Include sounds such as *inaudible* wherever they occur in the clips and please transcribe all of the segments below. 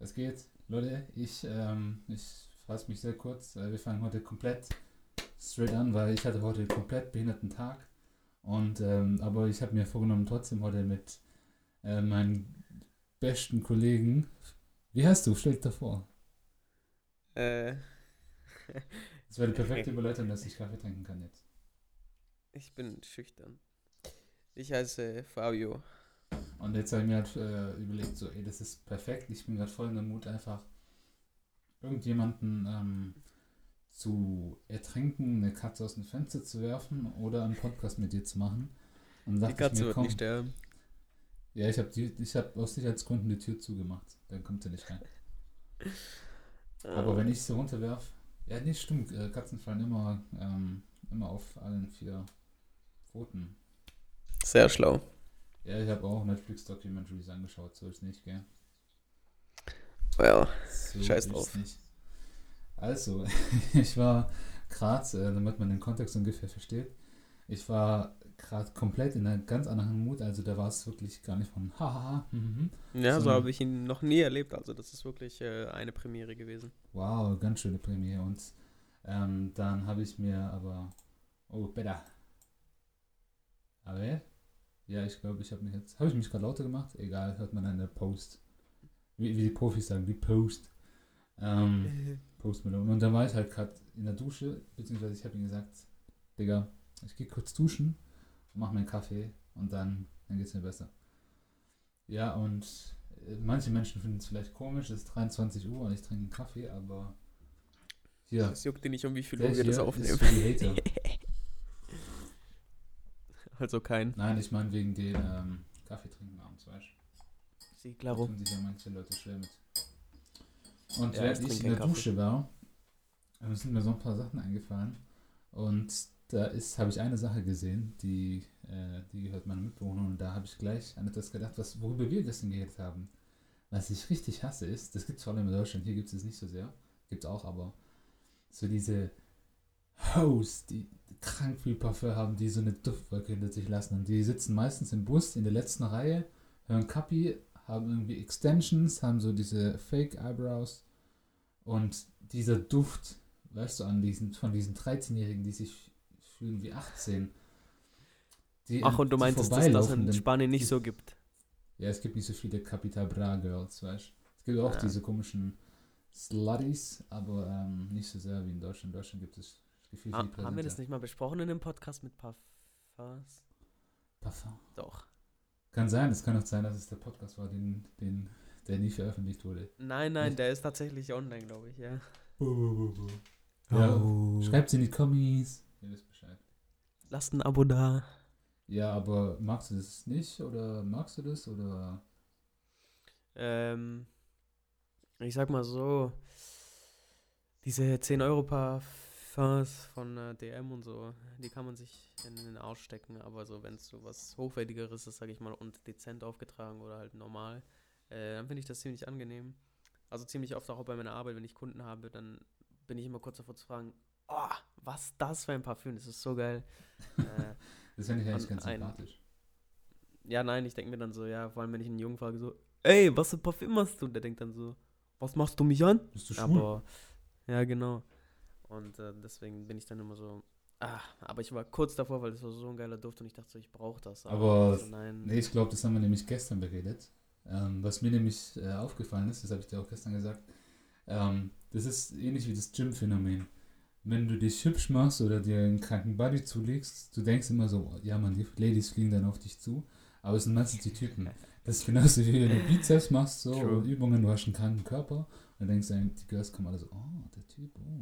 Es geht, Leute. Ich, ähm, ich fasse mich sehr kurz. Äh, Wir fangen heute komplett straight an, weil ich hatte heute einen komplett behinderten Tag. Und ähm, aber ich habe mir vorgenommen, trotzdem heute mit äh, meinen besten Kollegen. Wie heißt du? Stell dich da vor. Äh, *laughs* Das wäre die perfekte *laughs* Überleitung, dass ich Kaffee trinken kann jetzt. ich bin schüchtern. Ich heiße Fabio. Und jetzt habe ich mir halt äh, überlegt, so, ey, das ist perfekt. Ich bin gerade voll in der Mut, einfach irgendjemanden ähm, zu ertränken, eine Katze aus dem Fenster zu werfen oder einen Podcast mit dir zu machen. Und Die Katze mir, wird komm, nicht sterben. Ja, ich habe hab aus Sicherheitsgründen die Tür zugemacht. Dann kommt er nicht rein. *laughs* Aber wenn ich sie runterwerf, ja, nee, stimmt. Äh, Katzen fallen immer, ähm, immer auf allen vier Pfoten. Sehr schlau. Ja, ich habe auch Netflix-Documentaries angeschaut, so ist nicht, gell? Well, So Scheiß drauf. Nicht. Also, *laughs* ich war gerade, äh, damit man den Kontext ungefähr versteht, ich war gerade komplett in einer ganz anderen Mut. Also, da war es wirklich gar nicht von hahaha, mhm. ja, so So. habe ich ihn noch nie erlebt. Also das ist wirklich äh, eine Premiere gewesen. wow, ganz schöne Premiere. Und ähm, dann habe ich mir aber, oh, better. Aber, ja, ich glaube, ich habe mich jetzt, habe ich mich gerade lauter gemacht? Egal, hört man an der Post. Wie, wie die Profis sagen, die Post. Ähm, *laughs* Post Malone. Und dann war ich halt gerade in der Dusche, beziehungsweise ich habe ihm gesagt, Digga, ich gehe kurz duschen und mache mir einen Kaffee und dann, dann geht es mir besser. Ja, und äh, manche Menschen finden es vielleicht komisch, es ist 23 Uhr und ich trinke einen Kaffee, aber hier, Es juckt dir nicht um wie viel Uhr wir das ist aufnehmen. für die Hater. *laughs* Also kein. Nein, ich meine wegen den ähm, Kaffee trinken abends, weißt du. Sie, Da klaro. tun sich ja manche Leute schwer mit. Und Ja, während ich ich in der keinen Dusche war, äh, sind mir so ein paar Sachen eingefallen. Und da ist, habe ich eine Sache gesehen, die, äh, die gehört meiner Mitbewohnerin. Und da habe ich gleich an etwas gedacht, was, worüber wir gestern geredet haben. Was ich richtig hasse ist, das gibt es vor allem in Deutschland, hier gibt es es nicht so sehr. Gibt es auch, aber so diese Hoes, die krank viel Parfum haben, die so eine Duftwolke hinter sich lassen. Und die sitzen meistens im Bus in der letzten Reihe, hören Kapi, haben irgendwie Extensions, haben so diese Fake Eyebrows. Und dieser Duft, weißt du, an diesen, von diesen 13-Jährigen, die sich fühlen wie 18. Die, Ach, und du die meintest, dass das in Spanien nicht so gibt. ja, es gibt nicht so viele Capital Bra Girls, weißt du. Es gibt auch Ja. diese komischen Slutties, aber ähm, nicht so sehr wie in Deutschland. In Deutschland gibt es viel Ah, haben wir das nicht mal besprochen in dem Podcast mit Parfums? Parfum. Doch. Kann sein, es kann auch sein, dass es der Podcast war, den, den, der nie veröffentlicht wurde. Nein, nein, Nicht? der ist tatsächlich online, glaube ich, ja. Ja, Oh. schreibt in die Kommis. Ihr wisst Bescheid. Lasst ein Abo da. Ja, aber magst du das nicht oder magst du das oder Ähm, ich sag mal so, diese 10 Euro Parfums von äh, DM und so, die kann man sich in den Arsch stecken, aber so, wenn es so was Hochwertigeres ist, sag ich mal, und dezent aufgetragen oder halt normal, äh, dann finde ich das ziemlich angenehm. Also ziemlich oft auch bei meiner Arbeit, wenn ich Kunden habe, dann bin ich immer kurz davor zu fragen, oh, was das für ein Parfüm, das ist so geil. *laughs* äh, das finde ich eigentlich An ganz sympathisch. ja, nein, ich denke mir dann so, ja, vor allem wenn ich einen Jungen frage, so, ey, was für Parfüm hast du? Und der denkt dann so, was machst du mich an? Bist du schwul? Aber, ja, genau. Und äh, deswegen bin ich dann immer so, ah, aber ich war kurz davor, weil das war so ein geiler Duft und ich dachte so, ich brauche das. Aber- so, nein. Nee, ich glaube, das haben wir nämlich gestern beredet. Ähm, was mir nämlich äh, aufgefallen ist, das habe ich dir auch gestern gesagt, ähm, das ist ähnlich wie das Gym-Phänomen. Wenn du dich hübsch machst oder dir einen kranken Body zulegst, du denkst immer so, ja man, die Ladies fliegen dann auf dich zu, aber es sind meistens die Typen. *laughs* Das ist genauso wie wenn du Bizeps machst, so Übungen, du hast einen kranken Körper und dann denkst du, die Girls kommen alle so, oh, der Typ, oh.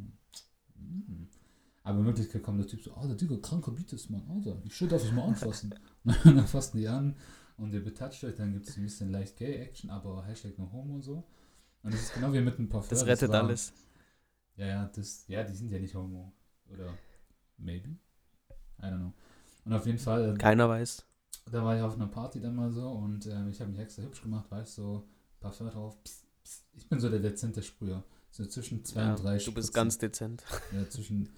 Aber in Wirklichkeit kommt der Typ so, oh, der Digga, kranker Bizeps, Mann, Alter, ich darf ich mal anfassen. *laughs* und dann *laughs* fassen die an und ihr betatscht euch, dann gibt es ein bisschen leicht Gay-Action, aber Hashtag no homo und so. Und das ist genau wie mit einem Parfum. das rettet war- alles. Ja, ja, das, ja, die sind ja nicht homo. Oder maybe? I don't know. Und auf jeden Fall, äh, Keiner weiß. da war ich auf einer Party dann mal so und ähm, ich habe mich extra hübsch gemacht, weißt du, so Parfum drauf. Psst, psst. Ich bin so der dezente Sprüher. So zwischen zwei Ja, und drei du bist ganz dezent. *laughs* Ja, zwischen,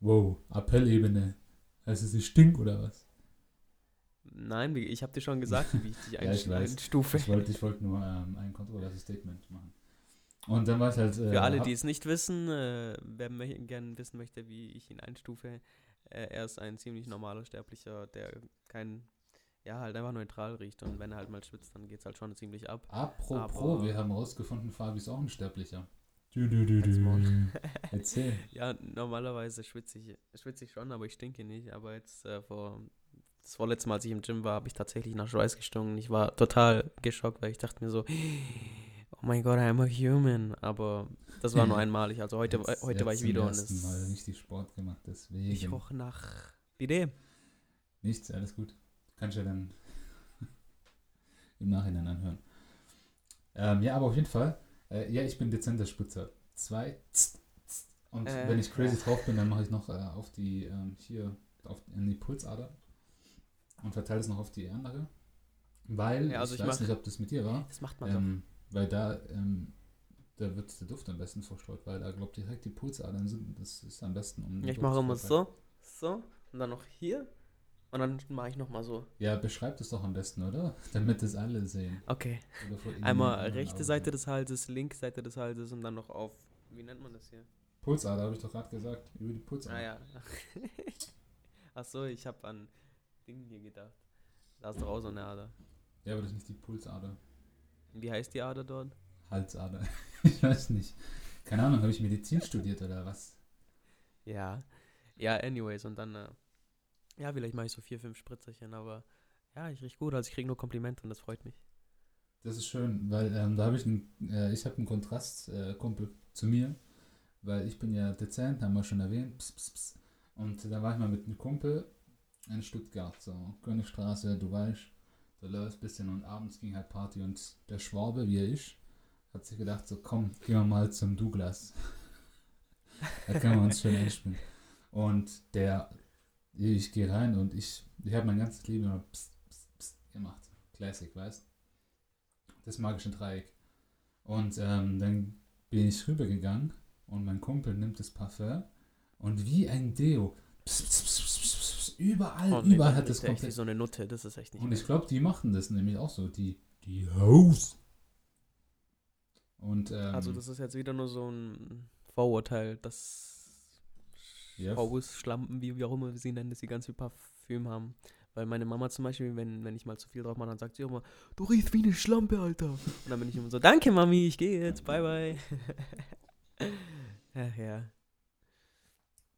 wow, Appellebene. Heißt es, ich stink oder was? Nein, ich habe dir schon gesagt, wie ich dich *laughs* Ja, ich einstufe. Wollte ich wollte nur ähm, ein kontroverses Statement machen. Und dann war ich halt. Äh, Für alle, die es nicht wissen, äh, wer gerne wissen möchte, wie ich ihn einstufe, äh, er ist ein ziemlich normaler Sterblicher, der kein, ja, halt einfach neutral riecht. Und wenn er halt mal schwitzt, dann geht's halt schon ziemlich ab. Apropos, Aber- wir haben rausgefunden, Fabi ist auch ein Sterblicher. Du, du, du, du. *laughs* Erzähl. Ja, normalerweise schwitze ich, schwitze ich schon, aber ich stinke nicht. Aber jetzt äh, vor, das vorletzte Mal, als ich im Gym war, habe ich tatsächlich nach Schweiß gestunken. Ich war total geschockt, weil ich dachte mir so, *gasps* oh mein Gott, I'm a human. Aber das war nur einmalig. Also heute, Jetzt- heute war jetzt ich wieder und es, Mal richtig Sport gemacht, deswegen. ich roch nach Bidet. Nichts, alles gut. Kannst ja dann *laughs* im Nachhinein anhören. Ähm, ja, aber auf jeden Fall, äh, ja, ich bin dezenter Spritzer. Zwei. tst, tst. Und Äh, wenn ich crazy ja. drauf bin, dann mache ich noch äh, auf die, ähm, hier, auf, in die Pulsader und verteile es noch auf die andere. Weil, Ja, also ich, ich weiß mach- nicht, ob das mit dir war, Das macht man doch. ähm, weil da, ähm, da wird der Duft am besten verstreut, weil da, glaubt direkt die Pulsadern sind. Das ist am besten, um Ja, ich mache immer so, so und dann noch hier und dann mache ich nochmal so. Ja, beschreibt es doch am besten, oder? *laughs* Damit es alle sehen. Okay. Einmal rechte Augen. Seite des Halses, linke Seite des Halses und dann noch auf, wie nennt man das hier? Pulsader, habe ich doch gerade gesagt. Über die Pulsader. Ah ja. *laughs* Ach so, ich habe an Ding hier gedacht. Da ist doch auch so eine Ader. Ja, aber das ist nicht die Pulsader. Wie heißt die Ader dort? Halsader. *laughs* ich weiß nicht. Keine Ahnung, habe ich Medizin studiert oder was? Ja. Ja, anyways, und dann, äh, ja, vielleicht mache ich so vier, fünf Spritzerchen, aber ja, ich riech gut, also ich kriege nur Komplimente und das freut mich. Das ist schön, weil ähm, da habe ich einen, äh, ich habe einen Kontrastkumpel äh, Kumpel zu mir, weil ich bin ja dezent, haben wir schon erwähnt, pss, pss, pss. und da war ich mal mit einem Kumpel in Stuttgart, so Königstraße, du weißt, da läuft ein bisschen und abends ging halt Party und der Schwabe, wie er ist, hat sich gedacht, so komm, gehen wir mal zum Douglas. *laughs* da können wir uns schön einspielen. Und der, ich gehe rein und ich, ich habe mein ganzes Leben immer pss, pss, pss gemacht. Classic, weißt Das magische Dreieck. Und ähm, dann bin ich rübergegangen und mein Kumpel nimmt das Parfum und wie ein Deo. Pss, pss, pss, überall, Oh, nee, überall hat das komplett. so eine Nutte, das ist echt nicht Und ich glaube, die machen das nämlich auch so, die, die House. Und ähm, Also das ist jetzt wieder nur so ein Vorurteil, dass Haus, Schlampen, wie, wie auch immer wir sie nennen, dass sie ganz viel Parfüm haben. Weil meine Mama zum Beispiel, wenn, wenn ich mal zu viel drauf mache, dann sagt sie immer, du riechst wie eine Schlampe, Alter. Und dann bin ich immer so, danke Mami, ich gehe jetzt, bye bye. *laughs* Ach ja.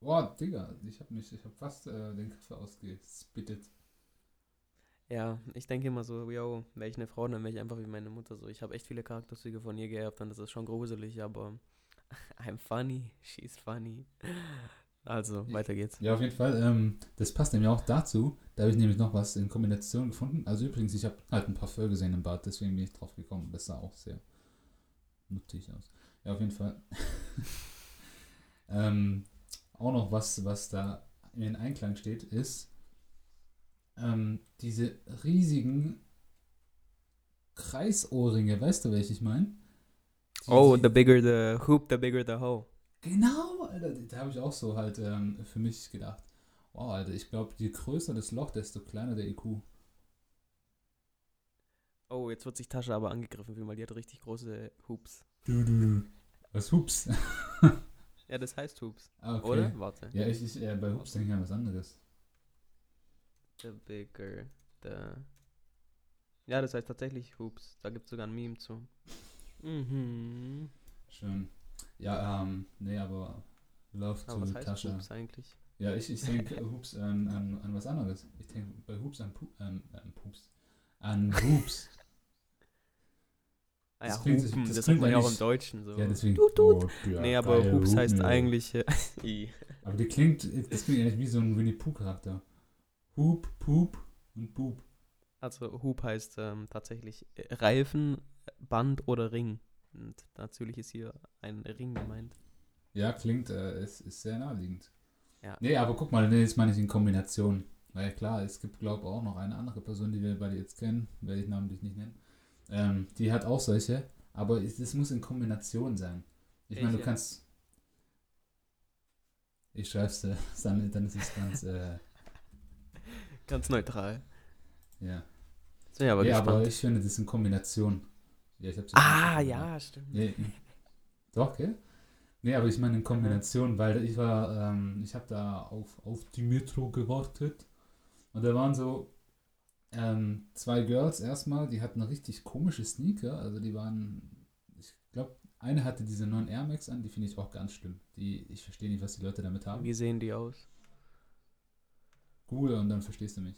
boah, Digga, ich habe mich, ich habe fast äh, den Kaffee ausgespittet. Ja, ich denke immer so, yo, wäre ich eine Frau, dann wäre ich einfach wie meine Mutter so. Ich habe echt viele Charakterzüge von ihr geerbt und das ist schon gruselig, aber *laughs* I'm funny, she's funny. Also, weiter geht's. Ja, auf jeden Fall. Ähm, das passt nämlich auch dazu. Da habe ich nämlich noch was in Kombination gefunden. Also übrigens, ich habe halt ein Parfum gesehen im Bad, deswegen bin ich drauf gekommen. Das sah auch sehr nuttig aus. Ja, auf jeden Fall. *laughs* ähm, auch noch was, was da in Einklang steht, ist ähm, diese riesigen Kreisohrringe. Weißt du, welche ich meine? Oh, the bigger the hoop, the bigger the hoe. Genau, Alter, da habe ich auch so halt ähm, für mich gedacht. Wow, Alter, ich glaube, je größer das Loch, desto kleiner der IQ. Oh, jetzt wird sich Tascha aber angegriffen fühlen, weil die hat richtig große Hoops. Du, du. Was Hups? *laughs* Ja, das heißt Hoops, Ah, okay. oder? Warte. Ja, ich, ich äh, bei Hups denke ich an was anderes. The bigger the. Ja, das heißt tatsächlich Hoops. Da gibt es sogar ein Meme zu. Mhm. Schön. Ja, ähm, nee, aber Love Aber was to heißt Tascha. Hoops eigentlich? Ja, ich, ich denke Hups an, an, an was anderes. Ich denke bei Hups an, Pu ähm, an Pups. An Hups. *laughs* Ah ja, Das klingt- Hupen, das das, klingt sagt man ja auch im Deutschen so. ja, deswegen. Tut, tut. Oh, ja, nee, aber Hoops heißt Hupen, ja. eigentlich. *laughs* äh. Aber die klingt, das klingt eigentlich wie so ein Winnie Pooh Charakter. Hoop, Poop und Boop. Also Hoop heißt ähm, tatsächlich äh, Reifen, Band oder Ring. Und natürlich ist hier ein Ring gemeint. Ja, klingt, äh, es ist sehr naheliegend. Ja. Nee, aber guck mal, nee, jetzt meine ich in Kombination. Weil klar, es gibt, glaube ich, auch noch eine andere Person, die wir beide jetzt kennen, werde ich namentlich nicht nennen. Ähm, die hat auch solche, aber es, es muss in Kombination sein. Ich meine, du Welche? kannst. Ich schreib's dir, *laughs* dann, dann ist es ganz, äh, Ganz neutral. ja. Ja aber ja, gespannt. aber ich finde das in Kombination. Ja, ich hab's ah, ja, stimmt. Ja, Doch, gell? Nee, aber ich meine in Kombination, weil ich war, ähm, ich habe da auf, auf die Metro gewartet und da waren so ähm, zwei Girls erstmal, die hatten richtig komische Sneaker, also die waren, ich glaube, eine hatte diese neuen Air Max an, die finde ich auch ganz schlimm. Die, ich verstehe nicht, was die Leute damit haben. Wie sehen die aus? Google und dann verstehst du mich.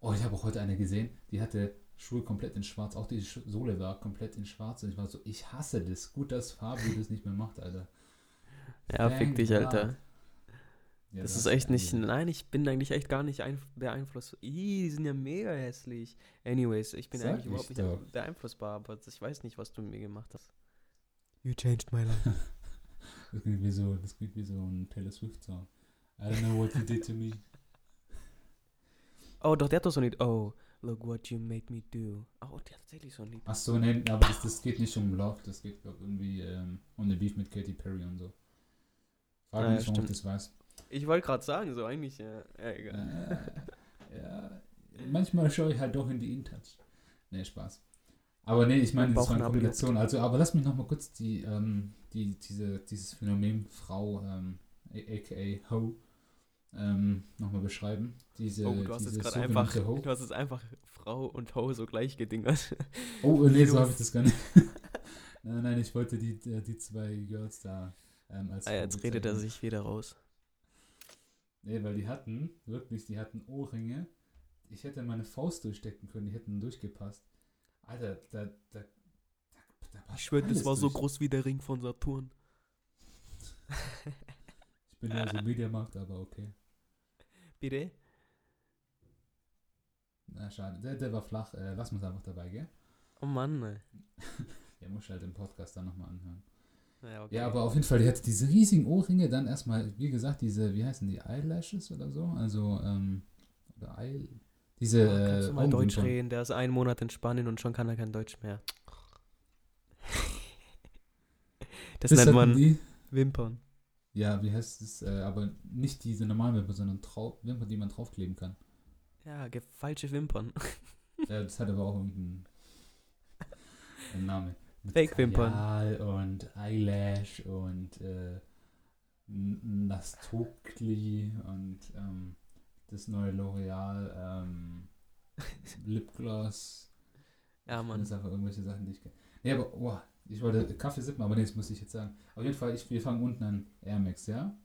Oh, ich habe auch heute eine gesehen, die hatte Schuhe komplett in schwarz, auch die Sohle war komplett in schwarz und ich war so, ich hasse das. Gut, dass Fabio das nicht mehr macht, Alter. Ja, fick Thank dich, God. Alter. Ja, Das du ist echt nicht. Nein, ich bin eigentlich echt gar nicht einf- beeinflusst. Ih, die sind ja mega hässlich. Anyways, ich bin Sag eigentlich überhaupt ich nicht doch. beeinflussbar, aber ich weiß nicht, was du mit mir gemacht hast. You changed my life. *laughs* Das klingt wie so, das klingt wie so ein Taylor Swift Song. I don't know what you did to me. Oh, doch, der hat doch so ein Lied. Oh, look what you made me do. Oh, der hat tatsächlich so ein Lied. Ach so, nee, aber das, das geht nicht um Love, das geht glaub, irgendwie ähm, um den Beef mit Katy Perry und so. Frag Ah, mich warum ich das weiß. Ich wollte gerade sagen, so eigentlich, ja, ja egal. Äh, ja, manchmal schaue ich halt doch in die Intouch. Nee, Spaß. Aber nee, ich meine, Mein das war eine Kombination. Also, aber lass mich nochmal kurz die, ähm, die, diese, dieses Phänomen Frau, ähm, aka Ho, ähm, nochmal beschreiben. Diese, oh, du hast diese jetzt gerade einfach, Ho. du hast jetzt einfach Frau und Ho so gleich gedingert. Oh, äh, nee, so habe ich das gar nicht. *laughs* nein, nein, ich wollte die, äh, die zwei Girls da ähm, als ah, jetzt redet er sich wieder raus. Nee, weil die hatten, wirklich, die hatten Ohrringe. Ich hätte meine Faust durchstecken können, die hätten durchgepasst. Alter, da, da, da, da passt Ich schwöre, das war so durch. groß wie der Ring von Saturn. Ich bin ja so Mediamarkt, aber okay. Bitte? Na, schade. Der, der war flach. Äh, lass uns einfach dabei, gell? Oh Mann, ey. *laughs* Der muss halt den Podcast dann nochmal anhören. Ja, okay. Ja, aber auf jeden Fall, die hatte diese riesigen Ohrringe, dann erstmal, wie gesagt, diese, wie heißen die, Eyelashes oder so? Also, ähm, oder Eye, diese, Oh, kannst äh, du mal Deutsch reden? Der ist einen Monat in Spanien und schon kann er kein Deutsch mehr. *laughs* Das, Das nennt man die, Wimpern. Ja, wie heißt es, äh, aber nicht diese normalen Wimpern, sondern Trau Wimpern, die man draufkleben kann. Ja, falsche Wimpern. *laughs* Ja, das hat aber auch irgendeinen einen Namen. Fake-Wimpern. Und Eyelash und äh, Nastokli und ähm, das neue L'Oreal ähm, *laughs* Lipgloss. Ja, Das Mann. sind einfach irgendwelche Sachen, die ich kenne. Nee, aber, oh, ich wollte Kaffee sippen, aber nee, das muss ich jetzt sagen. Auf jeden Fall, ich, wir fangen unten an Air Max, ja?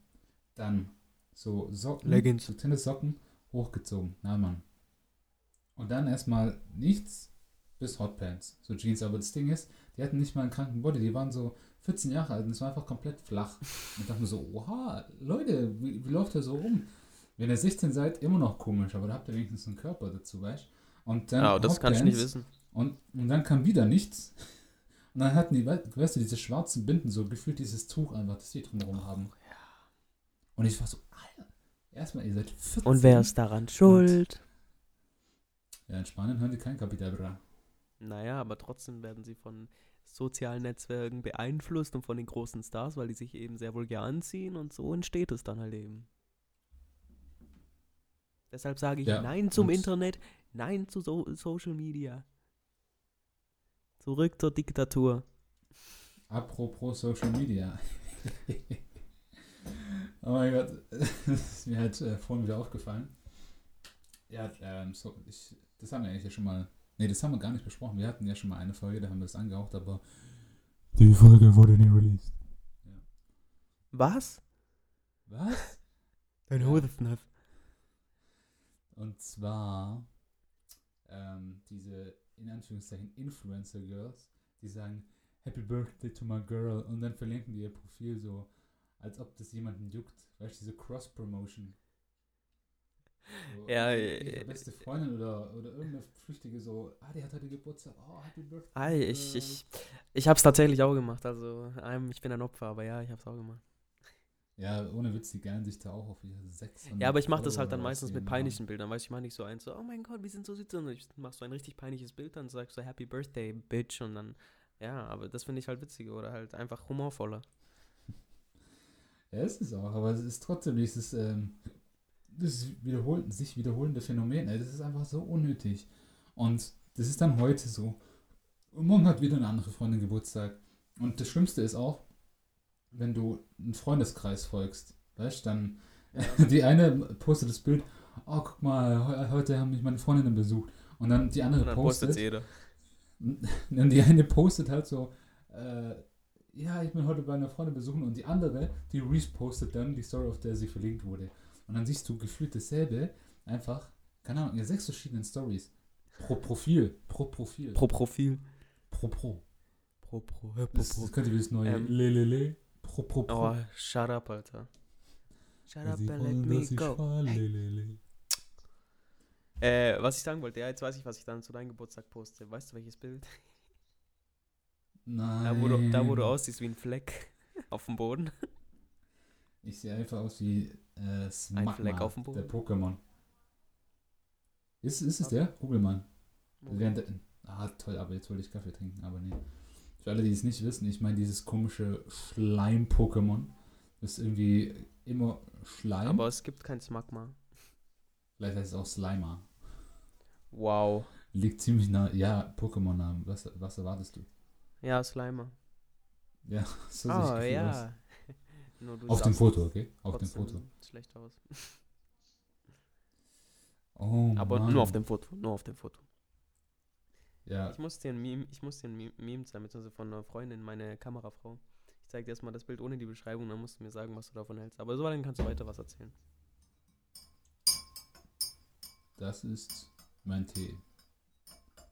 Dann so Socken, Leggings. so Tennissocken, hochgezogen. Na, Mann. Und dann erstmal nichts bis Hotpants, so Jeans. Aber das Ding ist, die hatten nicht mal einen kranken Body, die waren so 14 Jahre alt und es war einfach komplett flach. Und ich dachte mir so, oha, Leute, wie, wie läuft der so rum? Wenn ihr 16 seid, immer noch komisch, aber da habt ihr wenigstens einen Körper dazu, weißt du? Und dann Ja, das kann ich nicht Hotpants. wissen. Und, und dann kam wieder nichts. Und dann hatten die, wei- weißt du, diese schwarzen Binden, so gefühlt dieses Tuch einfach, das die drumherum haben. Und ich war so, Alter, erstmal, ihr seid 14. Und wer ist daran schuld? Ja, in Spanien hören die kein Kapital, Bra. Naja, aber trotzdem werden sie von sozialen Netzwerken beeinflusst und von den großen Stars, weil die sich eben sehr vulgär anziehen und so entsteht es dann halt eben. Deshalb sage ich Ja, Nein zum und- Internet, Nein zu so Social Media. Zurück zur Diktatur. Apropos Social Media. *laughs* oh mein Gott, *laughs* das ist mir halt äh, vorhin wieder aufgefallen. Ja, ähm, so, ich, das haben wir eigentlich ja schon mal. Nee, das haben wir gar nicht besprochen. Wir hatten ja schon mal eine Folge, da haben wir das angehaucht, aber die Folge wurde nie released. Was? Was? Ein Ja. Hudefnuff. Und zwar ähm, diese in Anführungszeichen Influencer Girls, die sagen Happy Birthday to my girl und dann verlinken die ihr Profil so, als ob das jemanden juckt. Weißt du, diese Cross-Promotion. So, Ja, ihre äh, beste Freundin oder, oder irgendeine Flüchtige so, ah, die hat heute Geburtstag, oh, Happy Birthday. Ah, ich, ich, ich hab's tatsächlich auch gemacht. Also, ich bin ein Opfer, aber ja, ich hab's auch gemacht. Ja, ohne Witz, die geilen sich da auch auf ihre 600 Ja, aber ich mache das halt dann meistens mit peinlichen Bildern. Weißt du, ich meine nicht so eins, so, oh mein Gott, wir sind so süß. Und ich mach so ein richtig peinliches Bild, dann sagst du Happy Birthday, Bitch. Und dann, ja, aber das finde ich halt witziger oder halt einfach humorvoller. *laughs* Ja, es ist auch, aber es ist trotzdem dieses, ähm, das wiederholt, sich wiederholende Phänomen, ey, das ist einfach so unnötig. Und das ist dann heute so. Und morgen hat wieder eine andere Freundin Geburtstag. Und das Schlimmste ist auch, wenn du einen Freundeskreis folgst, weißt du, dann Ja. *laughs* die eine postet das Bild, oh guck mal, heu- heute haben mich meine Freundinnen besucht. Und dann die andere Und dann postet postet, jeder. *laughs* und die eine postet halt so, äh, ja, ich bin heute bei einer Freundin besuchen und die andere, die repostet dann die Story, auf der sie verlinkt wurde. Und dann siehst du gefühlt dasselbe, einfach, keine Ahnung, in sechs verschiedenen Stories. Pro Profil, pro Profil, Pro Profil. pro Pro. Pro, pro, pro, Das, das könnte wie das neue Ähm. Lelele, pro Pro Pro. Oh, shut up, Alter. Shut up and let me go. lelele. Äh, was ich sagen wollte, ja, jetzt weiß ich, was ich dann zu deinem Geburtstag poste. Weißt du, welches Bild? Nein. Da wo, du, da, wo du aussiehst wie ein Fleck *laughs* auf dem Boden. Ich sehe einfach aus wie äh, Smagma, Fleck auf dem der Boden. Pokémon. Ist, ist es der? Google mal. Der, ah, toll, aber jetzt wollte ich Kaffee trinken, aber nee. Für alle, die es nicht wissen, ich meine dieses komische Schleim-Pokémon. Das ist irgendwie immer Schleim. Aber es gibt kein Smagma. Vielleicht heißt es auch Slimer. Wow. Liegt ziemlich nah. Ja, Pokémon-Namen. Was, was erwartest du? Ja, Slimer. Ja, *laughs* so oh, gefühlt aus. ja. *laughs* Nur du Auf dem Foto, okay? Auf dem Foto. Schlecht aus. *laughs* Oh, Aber Mann. nur auf dem Foto. Nur auf dem Foto. Ja, Ich muss dir ein Meme, ich muss dir ein Meme- Meme zeigen, beziehungsweise von einer Freundin, meine Kamerafrau. Ich zeig dir erstmal das Bild ohne die Beschreibung, dann musst du mir sagen, was du davon hältst. Aber so dann kannst du weiter was erzählen. das ist mein Tee.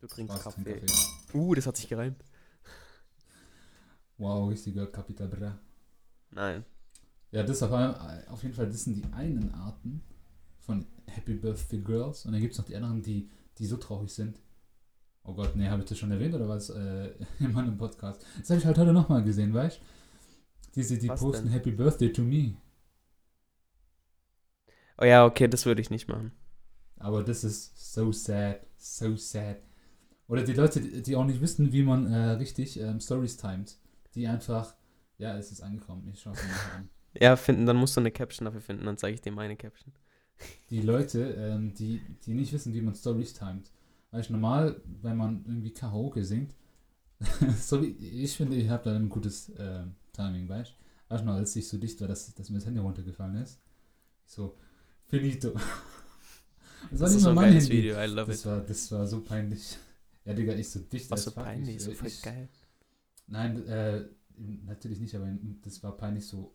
Du trinkst trink Kaffee. Uh, das hat sich gereimt. Wow, richtiger Capital Bra. Nein. Ja, das auf, auf jeden Fall, das sind die einen Arten von Happy Birthday Girls. Und dann gibt es noch die anderen, die, die so traurig sind. Oh Gott, nee, habe ich das schon erwähnt oder was äh, *laughs* in meinem Podcast? Das habe ich halt heute nochmal gesehen, weißt du? Diese, die Was posten denn? Happy Birthday to me. Oh ja, okay, das würde ich nicht machen. Aber das ist so sad, so sad. Oder die Leute, die auch nicht wissen, wie man äh, richtig ähm, Stories timet. Die einfach, ja, es ist angekommen, ich schaue es mir nachher an. *laughs* Ja, finden, dann musst du eine Caption dafür finden, dann zeige ich dir meine Caption. die Leute, ähm, die, die nicht wissen, wie man Stories timet. Weißt normal, wenn man irgendwie Karaoke singt, *laughs* so wie, ich finde, ich habe da ein gutes äh, Timing, weißt du? Weißt du noch, als ich so dicht war, dass, dass mir das Handy runtergefallen ist? So, finito. *laughs* Das war Das nicht so mein Handy. Video, I love Das it. war, das war so peinlich. *laughs* Ja, Digga, ich so dicht Was so peinlich, Ich, so voll ich, geil. Nein, äh, natürlich nicht, aber das war peinlich so,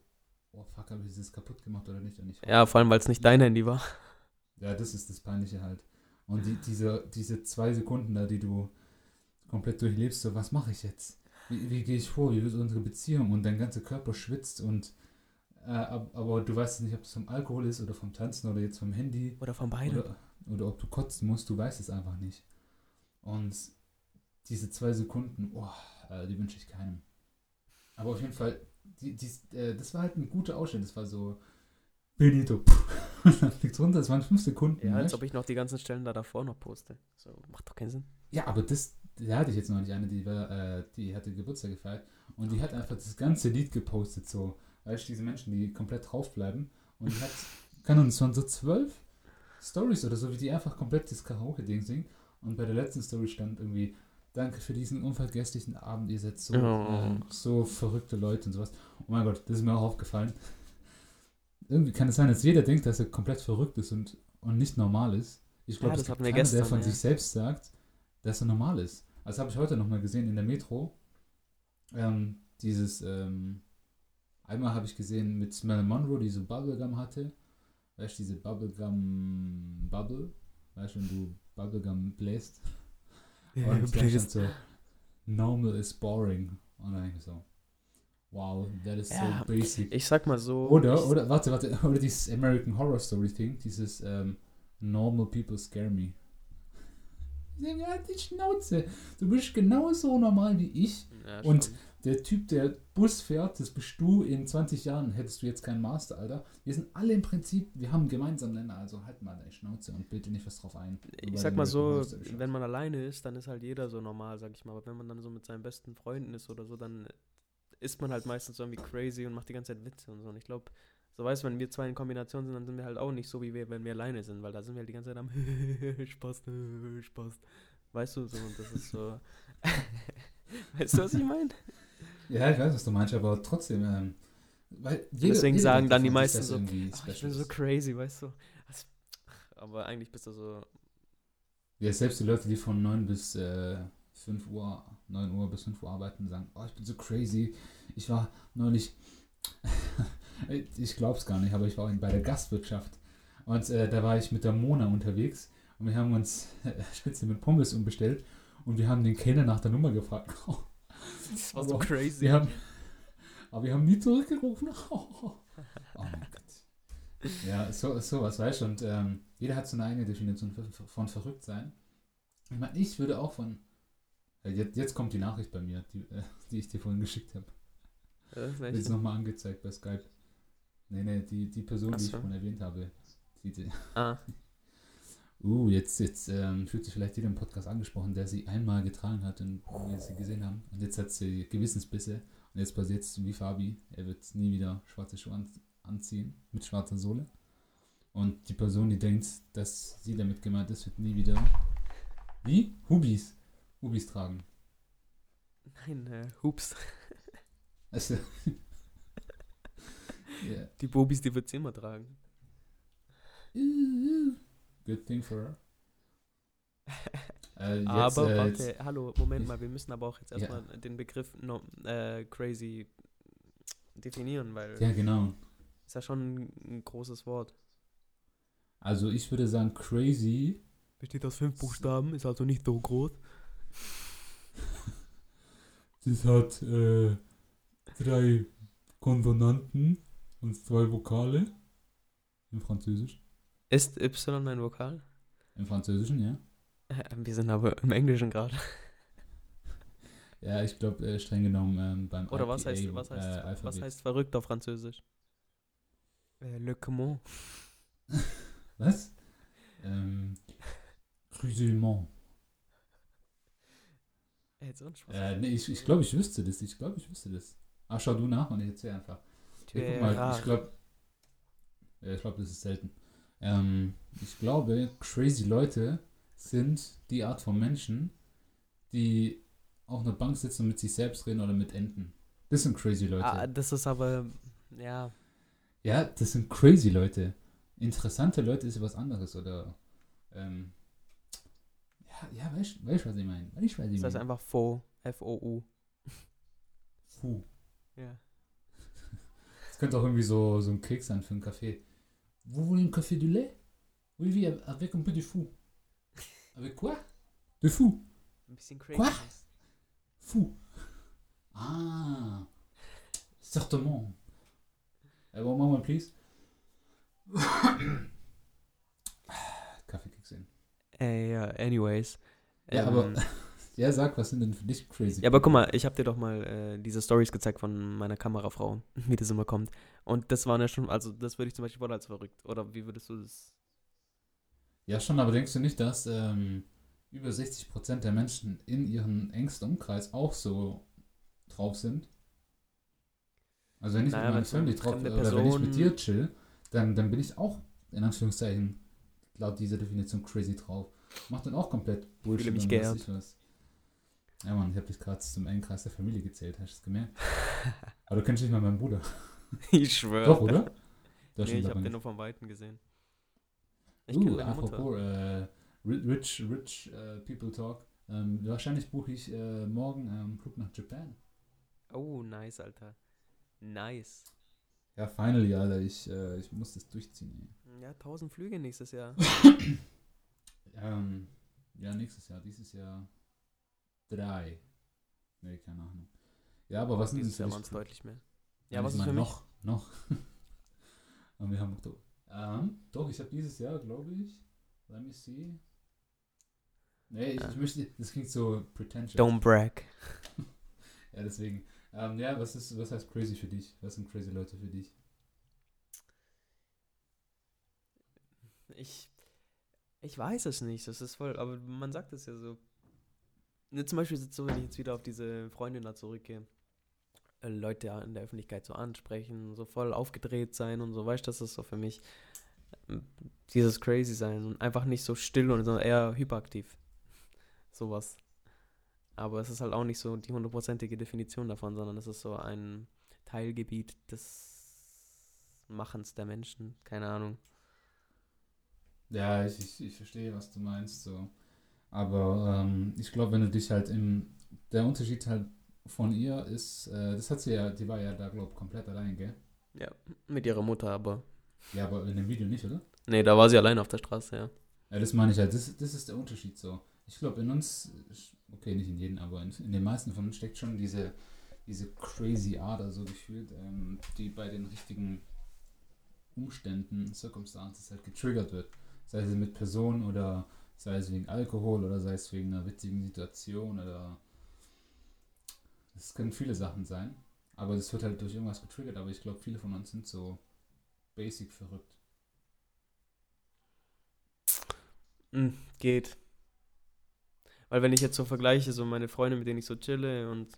oh fuck, habe ich das kaputt gemacht oder nicht? Und ich Ja, vor allem, weil es nicht dein Handy war. Ja, das ist das Peinliche halt. Und die, diese, diese zwei Sekunden da, die du komplett durchlebst, so, was mache ich jetzt? Wie, wie gehe ich vor? Wie wird unsere Beziehung? Und dein ganzer Körper schwitzt und äh, ab, aber du weißt nicht, ob es vom Alkohol ist oder vom Tanzen oder jetzt vom Handy Oder von beiden. oder, oder ob du kotzen musst, du weißt es einfach nicht. Und diese zwei Sekunden, oh, äh, die wünsche ich keinem. Aber auf jeden Fall, die, die, äh, das war halt ein guter Ausschnitt. Das war so, Benito, und *laughs* dann fliegt runter, das waren fünf Sekunden. Ja, als ob ich noch die ganzen Stellen da davor noch poste. So, macht doch keinen Sinn. ja, aber das, da hatte ich jetzt noch nicht eine, die, war, äh, die hatte Geburtstag gefeiert und die hat einfach das ganze Lied gepostet, so, weißt du, diese Menschen, die komplett draufbleiben und die hat, kann uns schon so zwölf Stories oder so, wie die einfach komplett das Karaoke-Ding singen und bei der letzten Story stand irgendwie, danke für diesen unvergesslichen Abend, ihr seid so, Oh. ähm, so verrückte Leute und sowas. Oh mein Gott, das ist mir auch aufgefallen. Irgendwie kann es sein, dass jeder denkt, dass er komplett verrückt ist und, und nicht normal ist. Ich glaube, Ja, es das gibt hatten wir keiner, der gestern, von ja. sich selbst sagt, dass er normal ist. Also habe ich heute nochmal gesehen in der Metro. Ähm, dieses, ähm, einmal habe ich gesehen mit Smell Monroe, die so Bubblegum hatte. Weißt du, diese Bubblegum Bubble. Weißt du, wenn du Bubblegum bläst. Und dann stand so, normal is boring. Und dann so, wow, that is Ja, so basic. Ich sag mal so. Oder, oder, warte, warte, *laughs* oder dieses American Horror Story Thing, dieses ähm, Normal People Scare Me. *laughs* Halt die Schnauze. Du bist genauso normal wie ich. Ja, und-. Der Typ, der Bus fährt, das bist du. In 20 Jahren hättest du jetzt keinen Master, Alter. Wir sind alle im Prinzip, wir haben einen gemeinsamen Nenner, also halt mal deine Schnauze und dir nicht was drauf ein. Ich sag mal so, wenn man alleine ist, dann ist halt jeder so normal, sag ich mal. Aber wenn man dann so mit seinen besten Freunden ist oder so, dann ist man halt meistens so irgendwie crazy und macht die ganze Zeit Witze und so. Und ich glaube, so weißt du, wenn wir zwei in Kombination sind, dann sind wir halt auch nicht so, wie wir, wenn wir alleine sind, weil da sind wir halt die ganze Zeit am *laughs* Spaß, *laughs* Spaß. Weißt du, so, und das ist so. *laughs* weißt du, was ich meine? Ja, ich weiß, was du meinst, aber trotzdem, ähm, Weil jeder- Deswegen jeder sagen dann die meisten so, Ach, ich bin so crazy, weißt du. Das- Aber eigentlich bist du so. Ja, selbst die Leute, die von 9 bis äh, 5 Uhr, 9 Uhr bis 5 Uhr arbeiten, sagen, oh, ich bin so crazy. Ich war neulich, *laughs* ich glaub's gar nicht, aber ich war bei der Gastwirtschaft. Und äh, da war ich mit der Mona unterwegs und wir haben uns *laughs* Schnitzel mit Pommes umbestellt und wir haben den Kellner nach der Nummer gefragt. *laughs* Das war so Aber crazy. Wir haben, aber wir haben nie zurückgerufen. Oh, mein Gott. Ja, so, sowas, weißt du, und ähm, jeder hat so eine eigene Definition von, von verrückt sein. Ich meine, ich würde auch von. Ja, jetzt, jetzt kommt die Nachricht bei mir, die, äh, *laughs* die ich dir vorhin geschickt habe. Äh, Wird jetzt nochmal angezeigt bei Skype. Nee, nee, die, die Person, Ach die ich so. vorhin erwähnt habe. Die, die, ah, *laughs* uh, jetzt, jetzt ähm, fühlt sich vielleicht jeder im Podcast angesprochen, der sie einmal getragen hat und wir sie gesehen haben. Und jetzt hat sie Gewissensbisse. Und jetzt passiert es wie Fabi. Er wird nie wieder schwarze Schuhe an, anziehen mit schwarzer Sohle. Und die Person, die denkt, dass sie damit gemeint ist, wird nie wieder. Wie? Hubis. Hubis tragen. nein, äh, hups. *laughs* Also. yeah. Die Bobis, die wird's immer tragen. *laughs* Good thing for her. Äh, jetzt, aber äh, warte, jetzt- hallo, Moment mal, wir müssen aber auch jetzt Ja. erstmal den Begriff no, äh, crazy definieren, weil Ja, genau. ist ja schon ein, ein großes Wort. Also ich würde sagen, crazy. Besteht aus fünf Buchstaben, ist also nicht so groß. *laughs* Das hat äh, drei Konsonanten und zwei Vokale. Im Französisch. Ist Y ein Vokal? Im Französischen, ja. Äh, Wir sind aber im Englischen gerade. *laughs* Ja, ich glaube, äh, streng genommen ähm, beim Oder was IPA, heißt, was, äh, heißt, was Alphabet. heißt verrückt auf Französisch? Äh, le comment? *laughs* Was? Ähm, Cruellement. Äh? Äh, nee, ich, ich glaube, ich wüsste das. Ich glaube, ich wüsste das. Ach, schau du nach und ich erzähl einfach. Es guck mal, ich glaube, ja, ich glaube, das ist selten. Ähm, ich glaube, crazy Leute sind die Art von Menschen, die auf einer Bank sitzen und mit sich selbst reden oder mit Enten. Das sind crazy Leute. Ah, das ist aber, ja, ja, das sind crazy Leute. Interessante Leute ist was anderes oder ähm, ja, weißt du, weißt, was ich meine? Weißt, was ich das heißt meine? einfach Fo, F-O-U. Puh. Ja. Das könnte auch irgendwie so, so ein Keks sein für einen Kaffee. Vous voulez un café du lait? Oui, oui, avec un peu de fou. Avec quoi? De fou. Ein bisschen crazy. Quoi? Fou. Ah. Certainement. Uh, one moment, please. Äh, ja, anyways. Ja, Ähm, aber *laughs* ja, sag, was sind denn für dich crazy? Ja, aber guck mal, ich habe dir doch mal äh, diese Stories gezeigt von meiner Kamerafrau, *laughs* wie das immer kommt. Und das waren ja schon, also das würde ich zum Beispiel voll als verrückt. Oder wie würdest du das? Ja, schon, aber denkst du nicht, dass ähm, über 60% der Menschen in ihrem engsten Umkreis auch so drauf sind? Also wenn ich Naja, mit so Family drauf oder wenn ich mit dir chill, dann, dann bin ich auch in Anführungszeichen laut dieser Definition crazy drauf. Mach dann auch komplett Bullshit Fühle mich geehrt. ich was. Ja Mann, ich habe dich gerade zum engen Kreis der Familie gezählt, hast du es gemerkt? *laughs* aber du kennst nicht mal meinen Bruder. ich schwöre. Doch, oder? *laughs* Nee, ich habe den nur vom Weiten gesehen. Ich Uh, kenne apropos äh, ri- rich, rich äh, people talk. Ähm, wahrscheinlich buche ich äh, morgen ähm, Flug nach Japan. Oh, nice, Alter. Nice. Ja, finally, Alter. Ich, äh, ich muss das durchziehen. Ja, 1000 Flüge nächstes Jahr. *laughs* Ähm, ja, nächstes Jahr. Dieses Jahr drei. Nee, keine Ahnung. Ja, aber was Dieses denn Jahr waren es deutlich mehr. Ja, was ist für mein, mich? Noch, noch. *laughs* Und wir haben Oktober. Ähm, doch, ich habe dieses Jahr, glaube ich, let me see. Nee, ich, Ja. ich möchte, das klingt so pretentious. Don't brag. *laughs* Ja, deswegen. Ähm, ja, was ist, was heißt crazy für dich? Was sind crazy Leute für dich? Ich, ich weiß es nicht, das ist voll, aber man sagt es ja so. Ne, zum Beispiel so, wenn ich jetzt wieder auf diese Freundin da zurückgehe, äh, Leute in der Öffentlichkeit so ansprechen, so voll aufgedreht sein und so, weißt du, das ist so für mich ähm, dieses crazy sein und einfach nicht so still und sondern eher hyperaktiv. *laughs* Sowas. Aber es ist halt auch nicht so die hundertprozentige Definition davon, sondern es ist so ein Teilgebiet des Machens der Menschen, keine Ahnung. Ja, ich, ich, ich verstehe, was du meinst. So. Aber ähm, ich glaube, wenn du dich halt im. Der Unterschied halt von ihr ist, äh, das hat sie ja, die war ja da, glaube ich, komplett allein, gell? Ja, mit ihrer Mutter, aber. Ja, aber in dem Video nicht, oder? Nee, da war sie allein auf der Straße, ja. Ja, das meine ich halt. Das, das ist der Unterschied so. Ich glaube, in uns, okay, nicht in jedem, aber in, in den meisten von uns steckt schon diese, diese crazy Ader so gefühlt, ähm, die bei den richtigen Umständen, Circumstances halt getriggert wird. Sei es mit Personen oder sei es wegen Alkohol oder sei es wegen einer witzigen Situation oder es können viele Sachen sein. Aber das wird halt durch irgendwas getriggert, aber ich glaube, viele von uns sind so basic verrückt. Mm, geht. Weil wenn ich jetzt so vergleiche, so meine Freunde, mit denen ich so chille und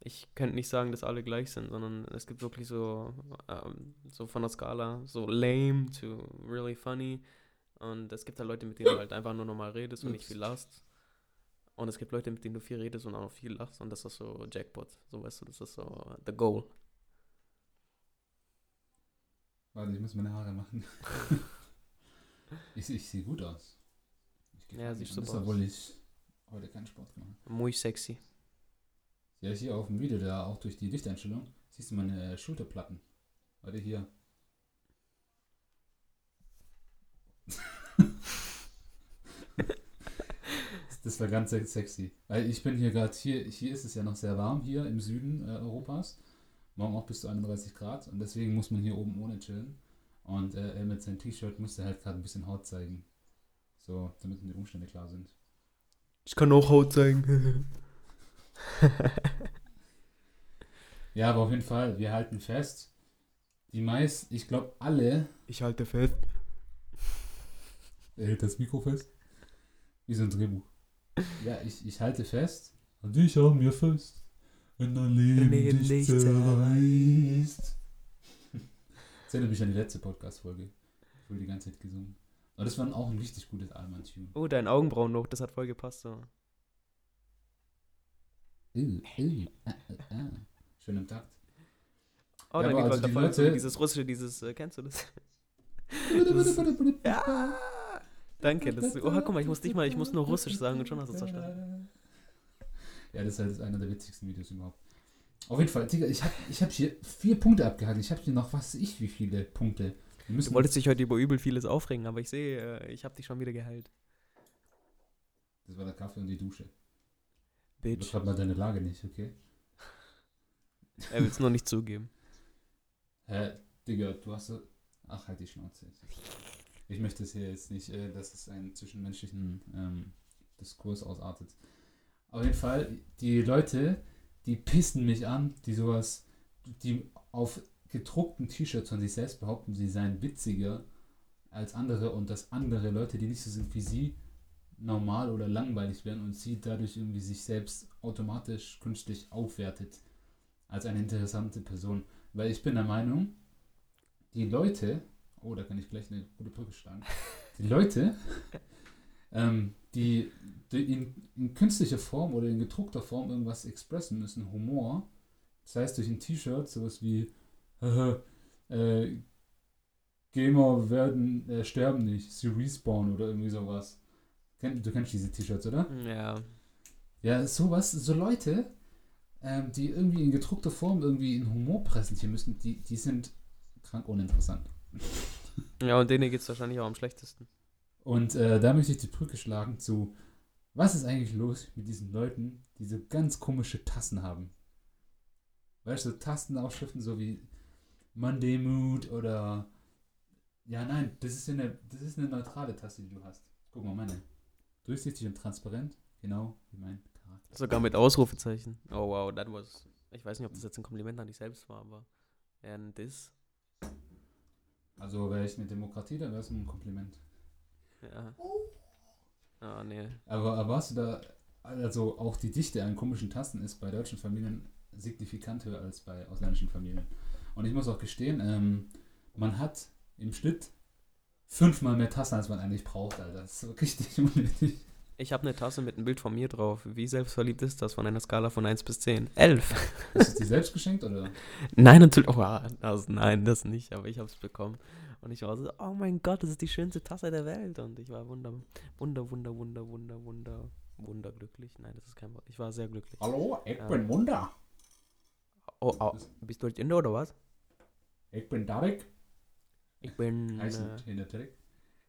ich könnte nicht sagen, dass alle gleich sind, sondern es gibt wirklich so, ähm, so von der Skala, so lame to really funny. Und es gibt halt Leute, mit denen du halt einfach nur normal redest und nicht viel lachst. Und es gibt Leute, mit denen du viel redest und auch noch viel lachst. Und das ist so Jackpot. So weißt du, das ist so the goal. Warte, ich muss meine Haare machen. *laughs* ich, ich sehe gut aus. Ich Ja, siehst super super Obwohl ich heute keinen Sport gemacht habe. Muy sexy. Ja, hier auf dem Video, da auch durch die Lichteinstellung, siehst du meine Schulterplatten. Warte, hier. Das war ganz se- sexy. Weil ich bin hier gerade, hier, hier ist es ja noch sehr warm, hier im Süden äh, Europas. Morgen auch bis zu 31 Grad und deswegen muss man hier oben ohne chillen. Und äh, er mit seinem T-Shirt musste halt gerade ein bisschen Haut zeigen. So, damit die Umstände klar sind. Ich kann auch Haut zeigen. *laughs* Ja, aber auf jeden Fall, wir halten fest, die meisten, ich glaube alle, ich halte fest. er hält das Mikro fest, wie so ein Drehbuch. Ja, ich, ich halte fest, und ich habe mir fest, wenn dein Leben Leben dich zerreißt. Das erinnert mich an die letzte Podcast-Folge. Ich wurde die ganze Zeit gesungen. Aber das war auch ein richtig gutes Allmann-Tune. Oh, dein Augenbrauen noch, das hat voll gepasst. So. Uh, uh, ah, ah, ah. Schön im Takt. Oh, Ja, Lied war also die Leute- dieses russische, dieses, äh, kennst du das? *laughs* *laughs* ja! Danke, das ist, oh, guck mal, ich muss nicht mal, ich muss nur russisch sagen und schon hast du es verstanden. Ja, das ist halt einer der witzigsten Videos überhaupt. Auf jeden Fall, Digga, ich habe ich hab hier vier Punkte abgehakt. Ich habe hier noch, was ich, wie viele Punkte. Du wolltest dich heute über übel vieles aufregen, aber ich sehe, äh, ich habe dich schon wieder geheilt. das war der Kaffee und die Dusche. Bitch. Beschreib mal deine Lage nicht, okay? Er will es nur nicht zugeben. Hä, *laughs* Digga, du hast so... Ach, halt die Schnauze. Ich möchte es hier jetzt nicht, äh, dass es einen zwischenmenschlichen ähm, Diskurs ausartet. Auf jeden Fall, die Leute, die pissen mich an, die sowas, die auf gedruckten T-Shirts von sich selbst behaupten, sie seien witziger als andere und dass andere Leute, die nicht so sind wie sie, normal oder langweilig werden und sie dadurch irgendwie sich selbst automatisch künstlich aufwertet als eine interessante Person. Weil ich bin der Meinung, die Leute, oh, da kann ich gleich eine gute Brücke schlagen, die Leute, *laughs* ähm, die, die in, in künstlicher Form oder in gedruckter Form irgendwas expressen müssen, Humor, das heißt durch ein T-Shirt, sowas wie *laughs* äh, Gamer werden, äh, sterben nicht, sie respawnen oder irgendwie sowas. Du kennst diese T-Shirts, oder? Ja. Ja, sowas, so Leute, ähm, die irgendwie in gedruckter Form irgendwie in Humor präsentieren müssen, die, die sind krank uninteressant. Ja, und denen geht es wahrscheinlich auch am schlechtesten. Und äh, da möchte ich die Brücke schlagen zu, was ist eigentlich los mit diesen Leuten, die so ganz komische Tassen haben? Weißt du, so Tastenaufschriften so wie Monday Mood oder ja, nein, das ist eine, das ist eine neutrale Taste, die du hast. Guck mal, meine. Durchsichtig und transparent, genau wie mein Charakter. Sogar mit Ausrufezeichen. Oh wow, that was. Ich weiß nicht, ob das jetzt ein Kompliment an dich selbst war, aber ein Diss. Also wäre ich eine Demokratie, dann wäre es ein Kompliment. Ja. Ah, nee. Aber, aber hast du da, also auch die Dichte an komischen Tasten ist bei deutschen Familien signifikant höher als bei ausländischen Familien. Und ich muss auch gestehen, ähm, man hat im Schnitt fünfmal mehr Tasten, als man eigentlich braucht, Alter. Das ist so richtig unnötig. Ich habe eine Tasse mit einem Bild von mir drauf. Wie selbstverliebt ist das von einer Skala von 1 bis 10? 11. Hast du die selbst geschenkt oder? *laughs* Nein, natürlich. Oh, also nein, das nicht, aber ich habe es bekommen. Und ich war so, oh mein Gott, das ist die schönste Tasse der Welt. Und ich war wunder, wunder, wunder, wunder, wunder, wunder, wunderglücklich. Nein, das ist kein Wort. Ich war sehr glücklich. Hallo, ich Ja. bin Wunder. Oh, oh, bist du jetzt Inder oder was? Ich bin Tarek. Ich bin. Heißt Äh, Tarek.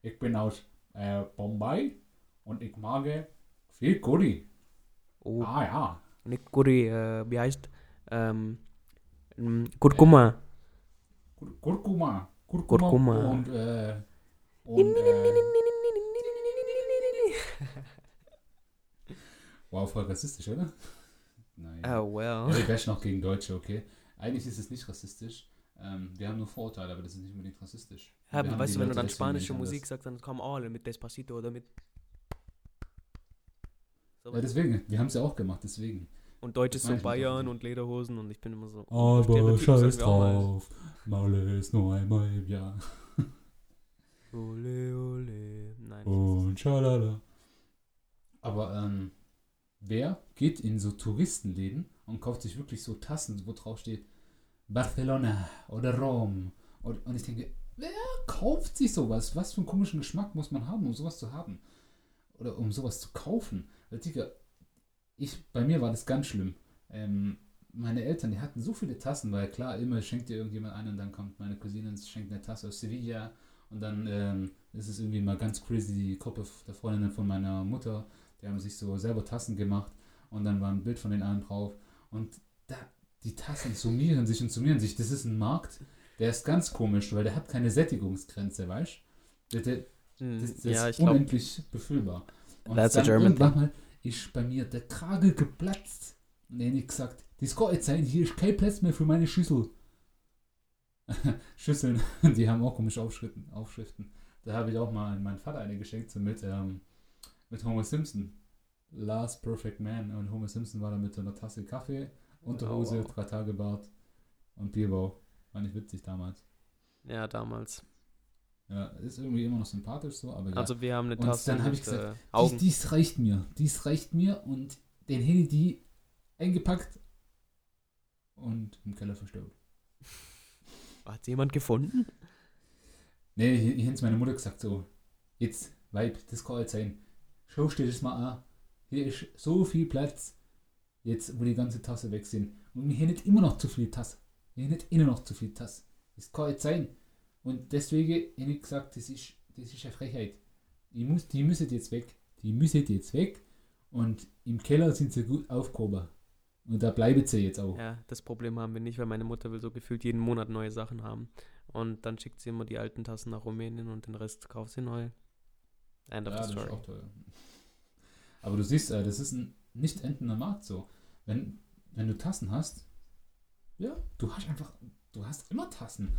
Ich bin aus äh, Bombay und ich mag viel Curry. oh, Ah ja. nicht Curry, äh, wie heißt? Ähm, ähm, Kurkuma. Kur- Kurkuma. Kurkuma. Kurkuma. Und, äh, und, äh, wow, voll rassistisch, oder? Nein. Oh, well. Ja, wir bashen noch gegen Deutsche, okay? Eigentlich ist es nicht rassistisch. Ähm, wir haben nur Vorurteile, aber das ist nicht unbedingt rassistisch. Ja, weißt du, wenn du dann spanische Musik sagst, dann kommen alle mit Despacito oder mit. So Ja, deswegen, wir haben es ja auch gemacht, deswegen. und Deutsch ist so Bayern und Lederhosen und ich bin immer so. Aber scheiß drauf, Maule ist nur einmal im Jahr. *laughs* Ole, ole. Nein. Und schalala. Aber ähm, wer geht in so Touristenläden und kauft sich wirklich so Tassen, wo drauf steht Barcelona oder Rom? Und, und ich denke, wer kauft sich sowas? Was für einen komischen Geschmack muss man haben, um sowas zu haben? Oder um sowas zu kaufen? Digga, ich, bei mir war das ganz schlimm. Ähm, meine Eltern, die hatten so viele Tassen, weil klar, immer schenkt dir irgendjemand ein und dann kommt meine Cousine und schenkt eine Tasse aus Sevilla und dann ähm, ist es irgendwie mal ganz crazy, die Gruppe der Freundinnen von meiner Mutter, die haben sich so selber Tassen gemacht und dann war ein Bild von den allen drauf und da, die Tassen summieren sich und summieren sich. Das ist ein Markt, der ist ganz komisch, weil der hat keine Sättigungsgrenze, weißt du? Der, Hm, das, das ja, ist unendlich befüllbar. Und That's a dann German irgendwann mal ist bei mir der Kragen geplatzt. Und hab ich gesagt, das kann jetzt sein, hier ist kein Platz mehr für meine Schüssel. *laughs* Schüsseln, *laughs* die haben auch komische Aufschriften. Aufschriften. Da habe ich auch mal an meinen Vater eine geschenkt, so mit, ähm, mit Homer Simpson. Last Perfect Man. Und Homer Simpson war da mit so einer Tasse Kaffee, Unterhose, Oh, wow. drei Tage Bart und Bierbauch. War nicht witzig damals. Ja, damals. Ja, ist irgendwie immer noch sympathisch so, aber ja. Also, wir haben eine Und Tasse dann hab mit ich gesagt, äh, Dies, Augen. dies reicht mir. Dies reicht mir und den hätte ich die eingepackt und im Keller verstaut. *laughs* Hat jemand gefunden? Nee, hier, hier hat meine Mutter gesagt so, jetzt, Weib, das kann jetzt sein. Schau dir das mal an. Hier ist so viel Platz, jetzt wo die ganze Tasse weg sind. Und mir nicht immer noch zu viel Tasse. Mir nicht immer noch zu viel Tasse. Das kann jetzt sein. Und deswegen habe ich gesagt, das ist, das ist eine Frechheit. Ich muss, die müssen jetzt weg. Die müssen jetzt weg. Und im Keller sind sie gut aufgehoben. Und da bleiben sie jetzt auch. Ja, das Problem haben wir nicht, weil meine Mutter will so gefühlt jeden Monat neue Sachen haben. Und dann schickt sie immer die alten Tassen nach Rumänien und den Rest kauft sie neu. End of Ja, the das ist story. auch teuer. Aber du siehst, äh, das ist ein nicht endender Markt so. Wenn, wenn du Tassen hast, ja, du hast einfach, du hast immer Tassen.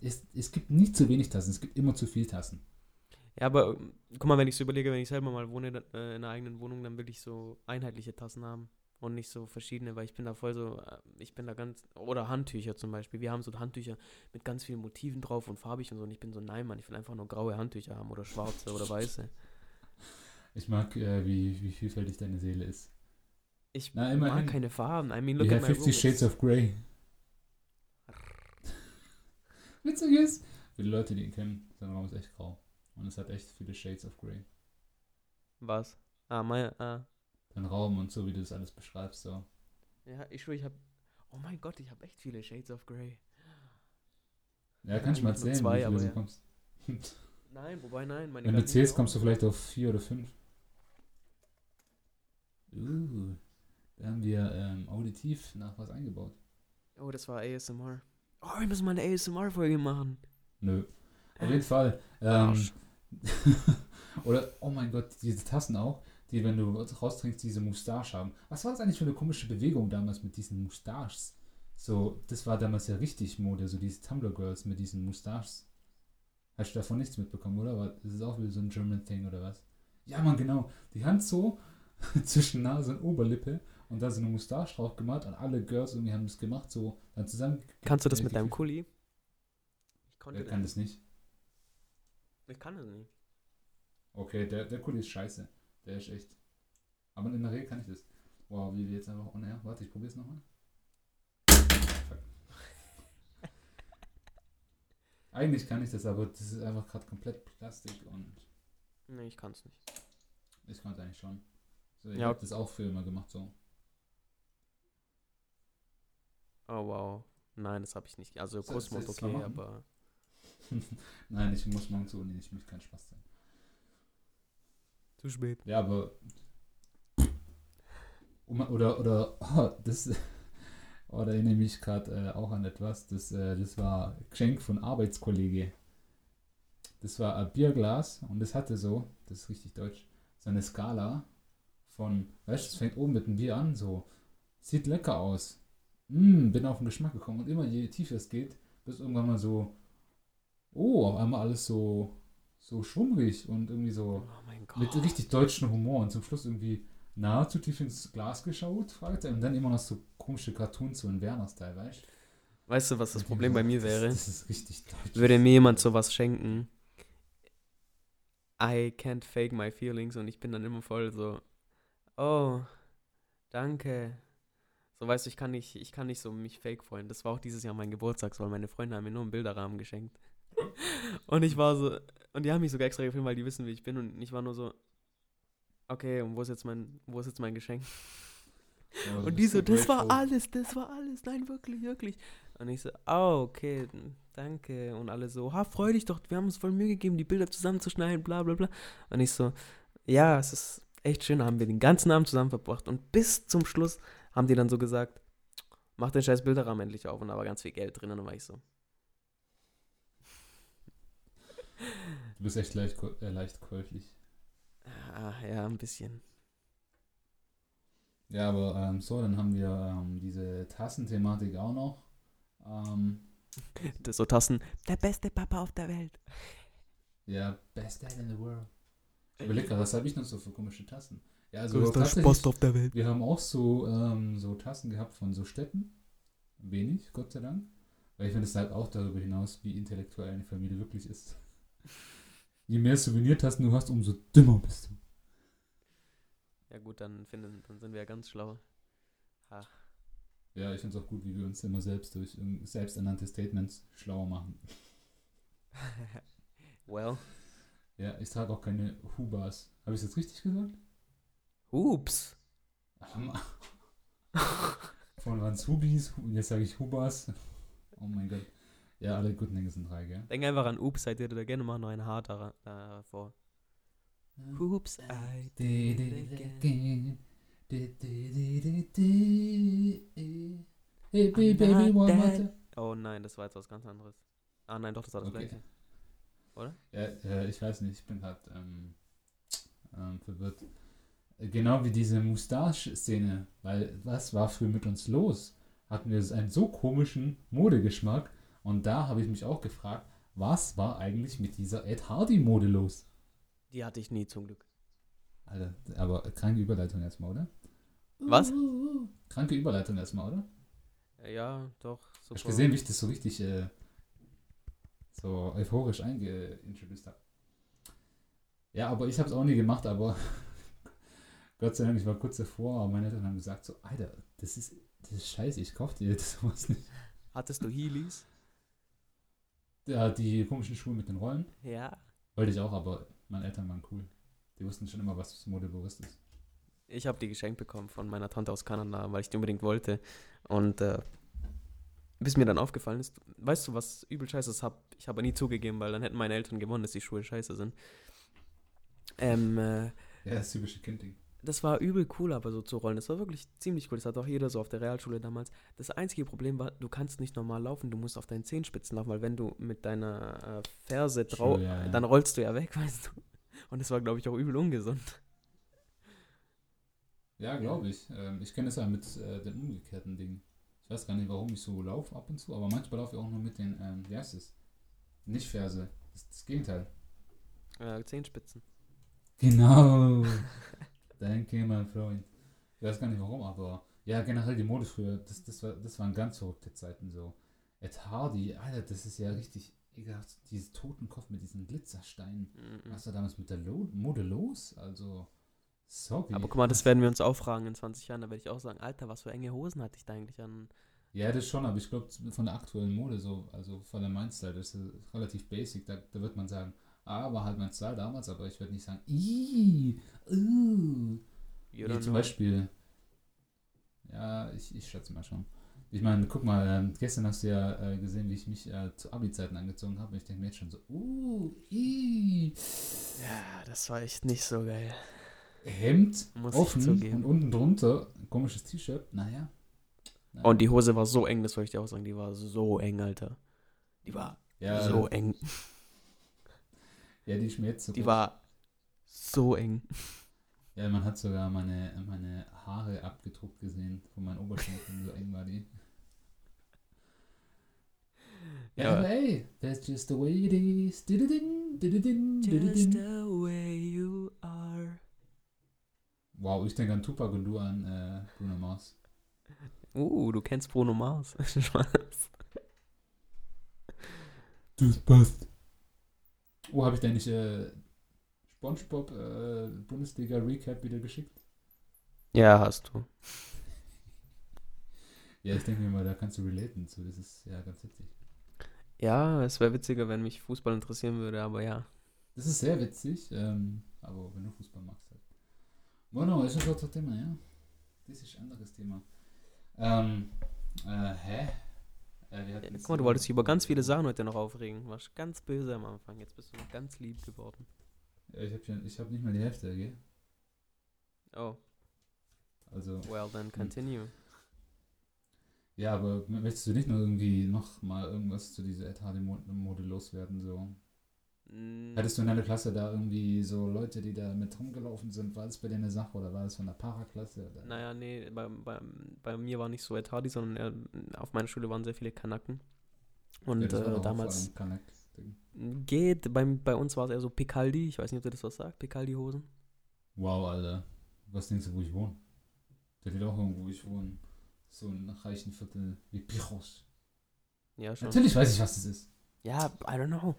Es, es gibt nicht zu wenig Tassen, es gibt immer zu viel Tassen. Ja, aber guck mal, wenn ich so überlege, wenn ich selber mal wohne äh, in einer eigenen Wohnung, dann will ich so einheitliche Tassen haben und nicht so verschiedene, weil ich bin da voll so, äh, ich bin da ganz, oder Handtücher zum Beispiel. Wir haben so Handtücher mit ganz vielen Motiven drauf und farbig und so und ich bin so, nein, Mann, ich will einfach nur graue Handtücher haben oder schwarze oder weiße. *laughs* Ich mag, äh, wie, wie vielfältig deine Seele ist. Ich Na, mag keine Farben. I mean, look at have my 50 room. Shades of Grey. Witzig ist, für die Leute, die ihn kennen, sein Raum ist echt grau. Und es hat echt viele Shades of Grey. Was? Ah, mein, ah. Dein Raum und so, wie du das alles beschreibst, so. Ja, ich schwöre, ich habe, oh mein Gott, ich habe echt viele Shades of Grey. Ja, kann ich mal erzählen, zwei, wie viel aber du so ja. kommst. *laughs* *laughs* Nein, wobei nein, meine Wenn du zählst, kommst du vielleicht auf vier oder fünf. Uh, da haben wir ähm, auditiv nach was eingebaut. Oh, das war ASMR. Oh, wir müssen mal eine ASMR-Folge machen. Nö. Auf jeden Fall. Ähm, *laughs* oder, oh mein Gott, diese Tassen auch, die, wenn du raustrinkst, diese Moustache haben. Was war das eigentlich für eine komische Bewegung damals mit diesen Moustaches? So, das war damals ja richtig Mode, so diese Tumblr Girls mit diesen Moustaches. Hast du davon nichts mitbekommen, oder? Aber das ist auch wieder so ein German Thing oder was? Ja, man, genau. Die Hand so *laughs* zwischen Nase und Oberlippe und da so eine Moustache drauf gemacht und alle Girls irgendwie haben das gemacht, so dann zusammen. Kannst du das äh, mit deinem. Kuli? Ich konnte Wer kann das nicht? Ich kann das nicht. Okay, der, der Kuli ist scheiße. Der ist echt. Aber in der Regel kann ich das. Wow, wie wir jetzt einfach on air. Warte, ich probier's nochmal. Fuck. *laughs* Eigentlich kann ich das, aber das ist einfach gerade komplett Plastik und Nee, ich kann's nicht. ich konnte eigentlich schon. So, ich Ja. habe das auch für immer gemacht so. Oh wow. Nein, das habe ich nicht. Also ich's mal okay, machen? aber. *laughs* Nein, ich muss morgen zur Uni, ich möchte kein Spaß sein. Zu spät. Ja, aber. *sniffs* Um, oder, oder, oh, das. *laughs* Oh, da erinnere ich mich gerade äh, auch an etwas. Das, äh, das war Geschenk von Arbeitskollege. Das war ein Bierglas und das hatte so, das ist richtig deutsch, so eine Skala von, weißt du, es fängt oben mit dem Bier an, so, sieht lecker aus. Mm, bin auf den Geschmack gekommen und immer je tiefer es geht, bis irgendwann mal so, oh, auf einmal alles so, so schwummrig und irgendwie so, Oh mit richtig deutschem Humor und zum Schluss irgendwie nahezu tief ins Glas geschaut, fragte und dann immer noch so komische Cartoons, so in Werner-Style, weißt du? Weißt du, was das Problem bei mir das- wäre? Das ist richtig deutsch. Würde mir jemand sowas schenken, I can't fake my feelings und ich bin dann immer voll so, oh, danke. So weißt du, ich kann nicht, ich kann nicht so mich fake freuen. Das war auch dieses Jahr mein Geburtstag, weil meine Freunde haben mir nur einen Bilderrahmen geschenkt. *laughs* Und ich war so, und die haben mich sogar extra gefilmt, weil die wissen, wie ich bin. Und ich war nur so, okay, und wo ist jetzt mein, wo ist jetzt mein Geschenk? Du Und die so, das war alles, das war alles, nein, wirklich, wirklich. Und ich so, oh, okay, danke. Und alle so, ha, freu dich doch, wir haben uns voll Mühe gegeben, die Bilder zusammenzuschneiden, bla bla bla. Und ich so, ja, es ist echt schön, haben wir den ganzen Abend zusammen verbracht. Und bis zum Schluss haben die dann so gesagt, mach den scheiß Bilderrahmen endlich auf. Und da war ganz viel Geld drin. Und dann war ich so, Du bist echt leicht, äh, leicht käuflich. ah, ja, ein bisschen. Ja, aber ähm, so, dann haben wir ähm, diese Tassenthematik auch noch. Ähm, Das so Tassen, der beste Papa auf der Welt. ja, best dad in the world. Ich überleg grad, was habe ich noch so für komische Tassen? Ja, also Größter Spaß auf der Welt. wir haben auch so, ähm, so Tassen gehabt von so Städten. Wenig, Gott sei Dank. Weil ich finde, es sagt auch darüber hinaus, wie intellektuell eine Familie wirklich ist. *laughs* Je mehr Souvenirtassen du hast, umso dümmer bist du. Ja gut, dann, finden, dann sind wir ja ganz schlau. Ach. Ja, ich finde es auch gut, wie wir uns immer selbst durch selbsternannte Statements schlauer machen. *laughs* well. Ja, ich trage auch keine Hubas. Habe ich es jetzt richtig gesagt? Hammer. Von waren es Hubis, und jetzt sage ich Hubas. Oh mein Gott. Ja, alle guten Dinge sind drei, gell? Denk einfach an Ups, seid ihr da gerne mal noch ein Haar da, davor. Ups, I did it again. Hey, baby, baby, one more. Oh nein, das war jetzt was ganz anderes. Ah nein, doch, das war das Okay. gleiche. Ja, äh, ich weiß nicht, ich bin gerade ähm, ähm, verwirrt. Genau wie diese Moustache-Szene, weil was war früher mit uns los? Hatten wir einen so komischen Modegeschmack und da habe ich mich auch gefragt, was war eigentlich mit dieser Ed Hardy-Mode los? Die hatte ich nie zum Glück. Alter, aber kranke Überleitung erstmal, oder? Was? Kranke Überleitung erstmal, oder? Äh, Ja, doch, super. Hast du gesehen, wie ich das so richtig äh, so euphorisch eingeintroduced habe? Ja, aber ich habe es auch nie gemacht, aber *laughs* Gott sei Dank, ich war kurz davor, aber meine Eltern haben gesagt so, Alter, das ist, das ist scheiße, ich kauf dir das *laughs* sowas nicht. Hattest du Heelys? Ja, die komischen Schuhe mit den Rollen, Ja. wollte ich auch, aber meine Eltern waren cool. Die wussten schon immer, was modebewusst ist. Ich habe die geschenkt bekommen von meiner Tante aus Kanada, weil ich die unbedingt wollte. Und äh, bis mir dann aufgefallen ist, weißt du, was übel scheiße ist, hab, ich habe nie zugegeben, weil dann hätten meine Eltern gewonnen, dass die Schuhe scheiße sind. Ähm, äh, Ja, das typische Kindding. Das war übel cool, aber so zu rollen. Das war wirklich ziemlich cool. Das hat auch jeder so auf der Realschule damals. Das einzige Problem war, du kannst nicht normal laufen, du musst auf deinen Zehenspitzen laufen, weil wenn du mit deiner äh, Ferse drauf, ja, ja. dann rollst du ja weg, *laughs* weißt du. Und das war, glaube ich, auch übel ungesund. Ja, glaube ich. Ähm, ich kenne es ja mit äh, dem umgekehrten Ding. Ich weiß gar nicht, warum ich so laufe ab und zu, aber manchmal laufe ich auch nur mit den, ähm, wie heißt es? Nicht Ferse. Das ist das Gegenteil. Äh, Zehenspitzen. Genau. *laughs* Danke, mein Freund. Ich weiß gar nicht warum, aber ja, generell die Mode früher, das, das, war, das waren ganz verrückte Zeiten so. Ed Hardy, Alter, das ist ja richtig ekelhaft. Dieses Totenkopf mit diesen Glitzersteinen. Mhm. Was war damals mit der Lo Mode los? Also, Sorry. Aber guck mal, das werden wir uns auch fragen in 20 Jahren. Da werde ich auch sagen, Alter, was für enge Hosen hatte ich da eigentlich an? Ja, das schon, aber ich glaube, von der aktuellen Mode so, also von der Mindstyle, das ist relativ basic. Da, da wird man sagen, war halt mein Style damals, aber ich werde nicht sagen, ih, uh. Wie zum know. Beispiel, ja, ich, ich schätze mal schon. Ich meine, guck mal, ähm, gestern hast du ja äh, gesehen, wie ich mich äh, zu Abi-Zeiten angezogen habe. Und ich denke mir jetzt schon so, uh, ih. Ja, das war echt nicht so geil. Hemd Muss offen und unten drunter ein komisches T-Shirt. Naja. naja. Und die Hose war so eng, das wollte ich dir auch sagen. Die war so eng, Alter. Die war ja, so eng. Ja, die ist mir jetzt so Die war so eng. Ja, man hat sogar meine, meine Haare abgedruckt gesehen von meinen Oberschenkeln, so eng war die. Ja, aber ey, that's just the way it is. Dididin, dididin, dididin. the way you are. Wow, ich denke an Tupac und du an äh, Bruno Mars. Uh, du kennst Bruno Mars. *laughs* Spaß. Das passt. Oh, habe ich denn nicht äh, Spongebob äh, Bundesliga Recap wieder geschickt? Ja, hast du. *laughs* Ja, ich denke mir mal, da kannst du relaten zu. Das ist ja ganz witzig. Ja, es wäre witziger, wenn mich Fußball interessieren würde, aber ja. Das ist sehr witzig, ähm, aber wenn du Fußball magst halt. Bueno, ist ein otro Thema, ja. Das ist ein anderes Thema. Ähm, äh, hä? Äh, Ja, Guck mal, du wolltest dich über ganz viele Sachen heute noch aufregen. Du warst ganz böse am Anfang. Jetzt bist du noch ganz lieb geworden. Ja, ich habe hab nicht mal die Hälfte, gell? Oh, Also, well then continue. ja, aber möchtest du nicht noch irgendwie noch mal irgendwas zu dieser Etade-Mode loswerden, so? Mm, Hattest du in deiner Klasse da irgendwie so Leute, die da mit rumgelaufen sind? War das bei dir eine Sache oder war das von der Paraklasse? Oder? Naja, nee, bei, bei, bei mir war nicht so Hardy, sondern eher, auf meiner Schule waren sehr viele Kanaken. Und Ja, das war doch äh, damals Kanak-Ding. geht, beim, bei uns war es eher so Picaldi. Ich weiß nicht, ob dir das was sagt, Picaldi-Hosen. Wow, Alter. Was denkst du, wo ich wohne? Der liegt auch irgendwo, wo ich wohne. So ein reichen Viertel wie Pichos. Ja, schon. Natürlich weiß ich, was das ist. Ja, I don't know.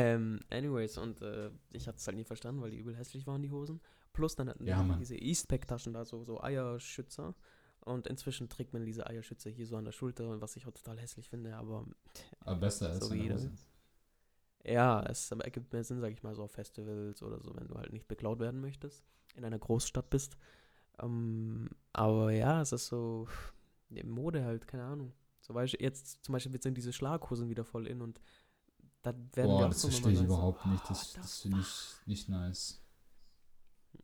Ähm, anyways, und äh, ich hatte es halt nie verstanden, weil die übel hässlich waren, die Hosen. Plus dann hatten Ja, die Mann. diese Eastpack-Taschen da, so, so Eierschützer. Und inzwischen trägt man diese Eierschützer hier so an der Schulter, was ich auch total hässlich finde, aber Aber besser als So eine wie Hose. ja, es ergibt mehr Sinn, sag ich mal, so auf Festivals oder so, wenn du halt nicht beklaut werden möchtest, in einer Großstadt bist. Ähm, aber ja, es ist so, Mode halt, keine Ahnung. So, weißt du, jetzt zum Beispiel sind diese Schlaghosen wieder voll in und da werden Boah, das verstehe ich überhaupt so, nicht. oh, Das, what das finde ich nicht nice.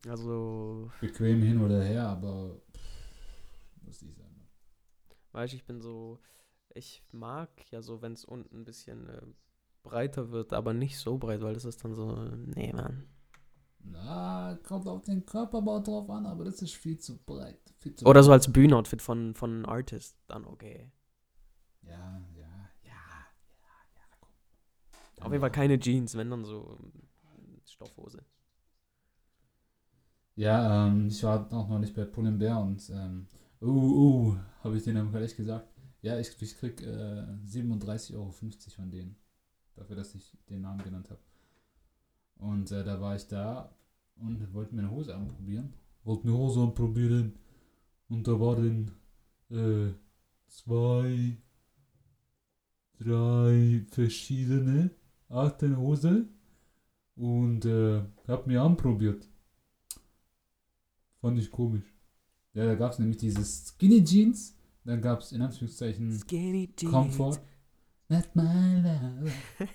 Also, Bequem hin oder her, aber muss ich sagen. weißt du, ich bin so, ich mag ja so, wenn es unten ein bisschen äh, breiter wird, aber nicht so breit, weil das ist dann so, nee, Mann. Na, kommt auf den Körperbau drauf an, aber das ist viel zu breit. Viel zu Oder so als Bühnenoutfit von, von einem Artist, dann okay. Ja. Auf jeden Fall keine Jeans, wenn dann so ähm, Stoffhose. Ja, ähm, ich war auch noch nicht bei Pull&Bear und, ähm, uh, uh, habe ich denen am gleich gesagt. Ja, ich, ich krieg äh, 37,50 Euro von denen. Dafür, dass ich den Namen genannt habe. Und äh, da war ich da und wollte mir eine Hose anprobieren. Wollte eine Hose anprobieren. Und da waren äh, zwei, drei verschiedene Arten Hose. Und äh, hab mir anprobiert. Fand ich komisch. Ja, da gab es nämlich dieses Skinny Jeans. Dann gab es in Anführungszeichen Skinny Jeans. Comfort. Not my love. *laughs*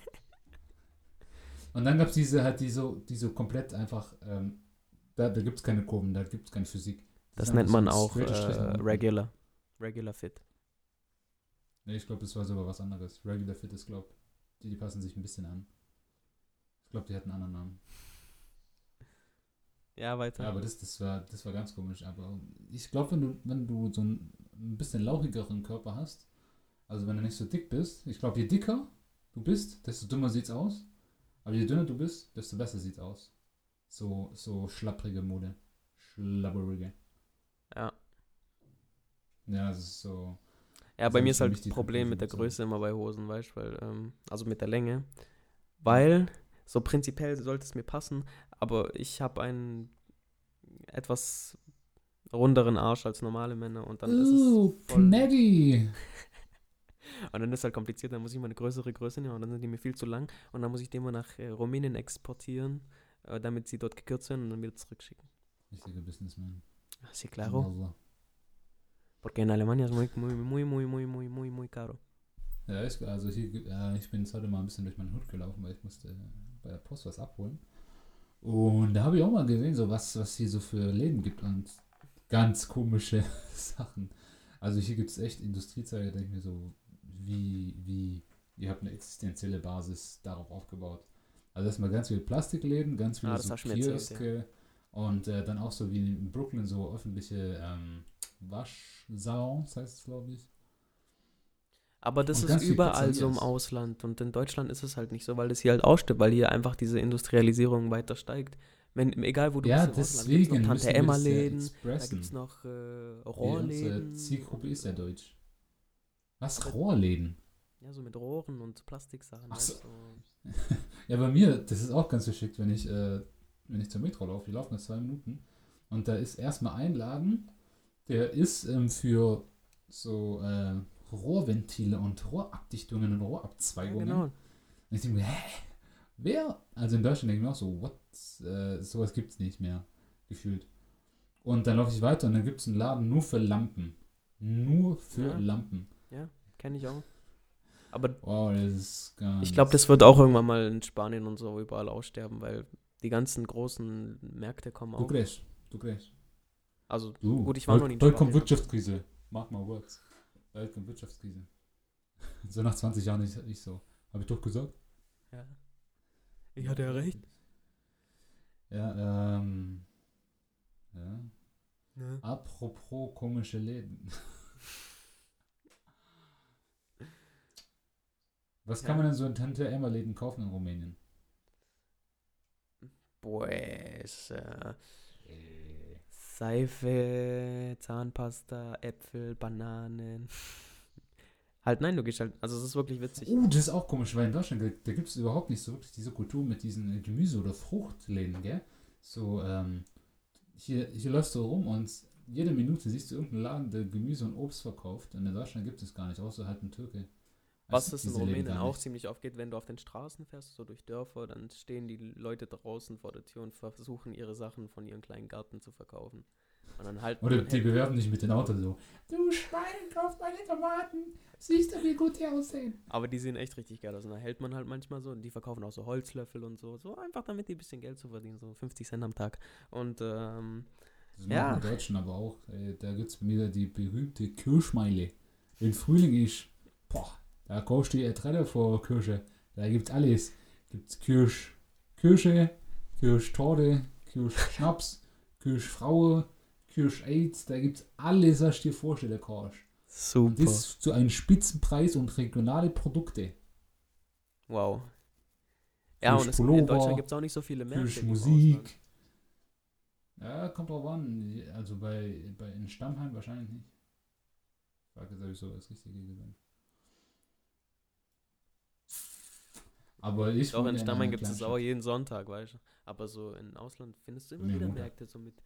Und dann gab es diese halt, die so, die so komplett einfach, ähm, da, da gibt es keine Kurven, da gibt es keine Physik. Das ist nennt so man ein auch äh. Regular. Regular Fit. Nee, ich glaube, das war sogar was anderes. Regular Fit ist, glaube die, die passen sich ein bisschen an. Ich glaube, die hatten einen anderen Namen. Ja, weiter. Ja, aber das, das, war, das war ganz komisch. Aber ich glaube, wenn du, wenn du so einen, ein bisschen lauchigeren Körper hast, also wenn du nicht so dick bist, ich glaube, je dicker du bist, desto dümmer sieht's aus. Aber je dünner du bist, desto besser sieht's aus. So, so schlapprige Mode. Schlabberige. ja. Ja, es ist so. Ja, bei ist mir ist halt das Problem mit der Größe immer bei Hosen, weißt du, weil, ähm, also mit der Länge. Weil, so prinzipiell sollte es mir passen, aber ich habe einen, etwas runderen Arsch als normale Männer und dann ist es voll-. *laughs* Und dann ist halt kompliziert, dann muss ich mal eine größere Größe nehmen und dann sind die mir viel zu lang und dann muss ich die mal nach äh, Rumänien exportieren, äh, damit sie dort gekürzt werden und dann wieder zurückschicken. Richtiger Businessman. Sí, claro. Allah. Porque en Alemania es muy, muy, muy, muy, muy, muy, muy, muy caro. Ja, ich, also hier, äh, ich bin jetzt heute mal ein bisschen durch meinen Hut gelaufen, weil ich musste äh, bei der Post was abholen. Und da habe ich auch mal gesehen, so was, was hier so für Läden gibt und ganz komische *laughs* Sachen. Also hier gibt es echt Industriezweige, da denke ich mir so, wie, wie, ihr habt eine existenzielle Basis darauf aufgebaut. Also erstmal ganz viele Plastikläden, ganz viele Ah, so mir erzählt, Kioske und äh, dann auch so wie in Brooklyn so öffentliche ähm, Waschsalons, heißt es glaube ich. Aber das Und ist überall so im. Ausland und in Deutschland ist es halt nicht so, weil das hier halt ausstirbt, weil hier einfach diese Industrialisierung weiter steigt. Wenn, egal wo du ja, bist im Ausland, gibt's deswegen noch Tante wir Emma das ja Läden, da gibt es noch äh, Nee, unsere Rohrläden. Zielgruppe ist ja deutsch. Was? Rohrläden? Ja, so mit Rohren und Plastiksachen. Ach so. *laughs* Ja, bei mir, das ist auch ganz geschickt, wenn ich, äh, wenn ich zur Metro laufe. Wir laufen nur zwei Minuten. Und da ist erstmal ein Laden, der ist ähm, für so äh, Rohrventile und Rohrabdichtungen und Ja, Rohrabzweigungen. genau. Und ich denke mir, hä? Wer? Also in Deutschland denke ich mir auch so, what? Äh, sowas gibt es nicht mehr, gefühlt. Und dann laufe ich weiter und dann gibt es einen Laden nur für Lampen. Nur für Ja. Lampen. Kenne ich auch. Aber Wow, das ist ganz. ich glaube, das wird auch irgendwann mal in Spanien und so überall aussterben, weil die ganzen großen Märkte kommen Du auch. kriegst, du kriegst. Also, Du, Gut, ich war noch nie in Heute kommt. Wirtschaftskrise. Mark my words. Bald kommt Wirtschaftskrise. *laughs* So nach 20 Jahren ist ich so. Habe ich doch gesagt? ja. Ich hatte ja recht. Ja, ähm. Ja. Ne? Apropos komische Läden. *laughs* Was kann Ja. man denn so in Tante Emma Läden kaufen in Rumänien? Pues, äh, Seife, Zahnpasta, Äpfel, Bananen. *laughs* halt, nein, du gehst halt, also es ist wirklich witzig. Oh, das ist auch komisch, weil in Deutschland, da, gibt es überhaupt nicht so wirklich diese Kultur mit diesen Gemüse- oder Fruchtläden, gell? So, ähm, hier, hier läufst du rum und jede Minute siehst du irgendeinen Laden, der Gemüse und Obst verkauft. Und in Deutschland gibt es gar nicht, außer halt ein Türke. Was es in Rumänien auch ziemlich oft geht, wenn du auf den Straßen fährst, so durch Dörfer, dann stehen die Leute draußen vor der Tür und versuchen ihre Sachen von ihrem kleinen Garten zu verkaufen. Und dann halten Oder die bewerben dich mit den Autos so. Du Schwein, kauf meine Tomaten. Siehst du, wie gut die aussehen? Aber die sehen echt richtig geil aus. Und da hält man halt manchmal so. Und die verkaufen auch so Holzlöffel und so. So einfach damit die ein bisschen Geld zu verdienen. So 50 Cent am Tag. Und ähm, Das machen Ja. die Deutschen aber auch. Da gibt es wieder die berühmte Kirschmeile. Wenn Frühling ist, boah, da kaufst du die Ertrelle vor Kirsche. Da gibt's alles. Gibt's Kirsch, Kirsche, Kirschtorte, Kirschschnaps, *laughs* Kirschfraue, Kirsch-Aids. Da gibt's alles, was du dir vorstellen kannst. Und super. das zu einem Spitzenpreis und regionale Produkte. Wow. Ja, und es, in Deutschland gibt es auch nicht so viele Märkte. im Kirschmusik. Ausland. Ja, kommt drauf an. Also bei, bei in Stammheim wahrscheinlich nicht. Frage sowieso das Richtige gesagt. Aber ich. Doch, in Stammheim gibt es auch jeden Sonntag, weißt du. Aber so im Ausland findest du immer Nee, wieder Montag. Märkte so mit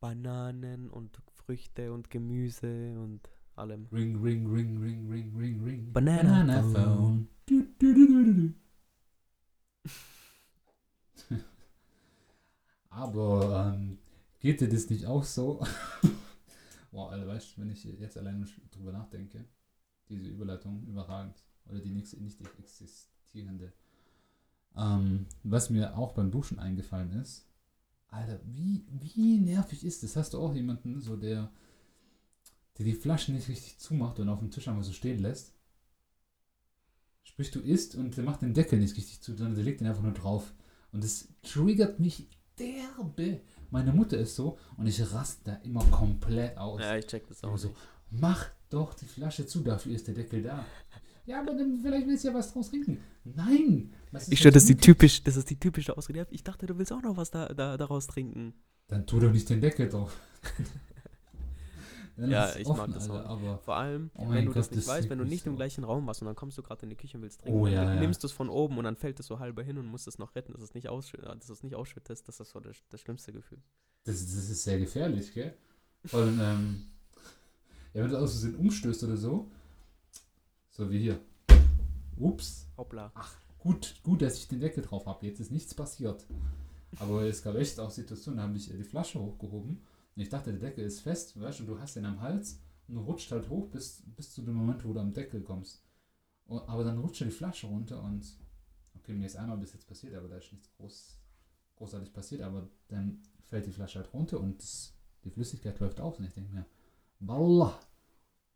Bananen und Früchte und Gemüse und allem. Ring, ring, ring, ring, ring, ring, ring. Banana phone. Du, du, du, du, du, du. *laughs* Aber ähm, geht dir das nicht auch so? *laughs* Boah, Alter, weißt du, wenn ich jetzt alleine drüber nachdenke, diese Überleitung überragend. Oder die nächste nicht existierende. Ähm, was mir auch beim Duschen eingefallen ist, Alter, wie, wie nervig ist das? Hast du auch jemanden, so der, der die Flasche nicht richtig zumacht und auf dem Tisch einfach so stehen lässt? Sprich, du isst und der macht den Deckel nicht richtig zu, sondern der legt den einfach nur drauf. Und das triggert mich derbe. Meine Mutter ist so und ich raste da immer komplett aus. Ja, ich check das auch so. Mach doch die Flasche zu, dafür ist der Deckel da. Ja, aber dann vielleicht willst du ja was draus trinken. Nein! Ich stelle das, das typisch, ist die typische Ausrede. Ja, Ich dachte, du willst auch noch was da, da, daraus trinken. Dann tu doch nicht den Deckel drauf. *laughs* Ja, ich offen, mag das Alter, auch aber Vor allem, Oh wenn du Gott, das nicht das weißt, wenn du nicht mich im so gleichen Raum warst und dann kommst du gerade in die Küche und willst trinken, Oh dann ja, ja. nimmst du es von oben und dann fällt es so halber hin und musst es noch retten, dass es nicht, ausschü dass es nicht ausschüttest. Das ist so das, das schlimmste Gefühl. Das, das ist sehr gefährlich, gell? Allem, ähm, ja, wenn du aus Versehen umstößt oder so, so wie hier. Ups. Hoppla. Gut, gut, dass ich den Deckel drauf habe. Jetzt ist nichts passiert. Aber es gab echt auch Situationen, da habe ich äh, die Flasche hochgehoben und ich dachte, der Deckel ist fest, weißt du, und du hast den am Hals und du rutscht halt hoch bis, bis zu dem Moment, wo du am Deckel kommst. Und, aber dann rutscht die Flasche runter und okay, mir ist einmal bis jetzt passiert, aber da ist nichts groß, großartig passiert, aber dann fällt die Flasche halt runter und das, die Flüssigkeit läuft aus und ich denke mir, Wallah,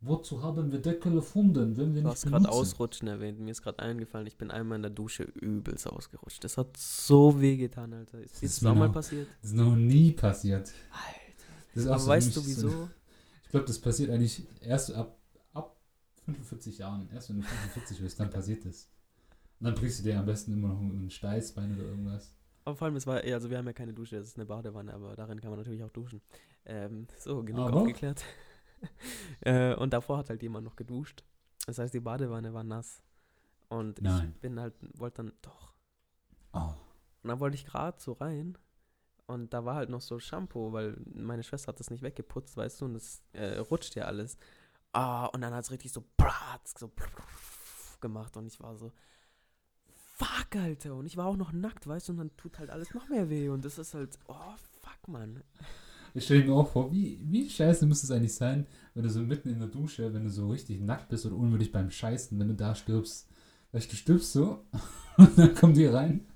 wozu haben wir Deckel gefunden, wenn wir Du nicht hast gerade? Ausrutschen erwähnt. Mir ist gerade eingefallen, ich bin einmal in der Dusche übelst ausgerutscht. Das hat so weh getan, Alter. Ist das mir auch mal noch- passiert? Das ist noch nie passiert. Alter. Aber so weißt du nämlich so- wieso? Ich glaube, das passiert eigentlich erst ab, ab 45 Jahren. Erst wenn du 45 bist, dann passiert das. Und dann brichst du dir am besten immer noch ein Steißbein oder irgendwas. Aber vor allem, es war, also wir haben ja keine Dusche, das ist eine Badewanne, aber darin kann man natürlich auch duschen. Ähm, so, genug Aber? aufgeklärt. *laughs* äh, und davor hat halt jemand noch geduscht. Das heißt, die Badewanne war nass. Und Nein. ich bin halt, wollte dann, doch. Oh. Und dann wollte ich gerade so rein. Und da war halt noch so Shampoo, weil meine Schwester hat das nicht weggeputzt, weißt du, und es äh, rutscht ja alles. Ah, und dann hat es richtig so bratz, so *laughs* gemacht und ich war so, fuck, Alter. Und ich war auch noch nackt, weißt du, und dann tut halt alles noch mehr weh. Und das ist halt, oh, fuck, Mann. Ich stelle mir auch vor, wie, wie scheiße müsste es eigentlich sein, wenn du so mitten in der Dusche, wenn du so richtig nackt bist oder unwürdig beim Scheißen, wenn du da stirbst. Weißt du, du stirbst so *laughs* und dann kommen die rein.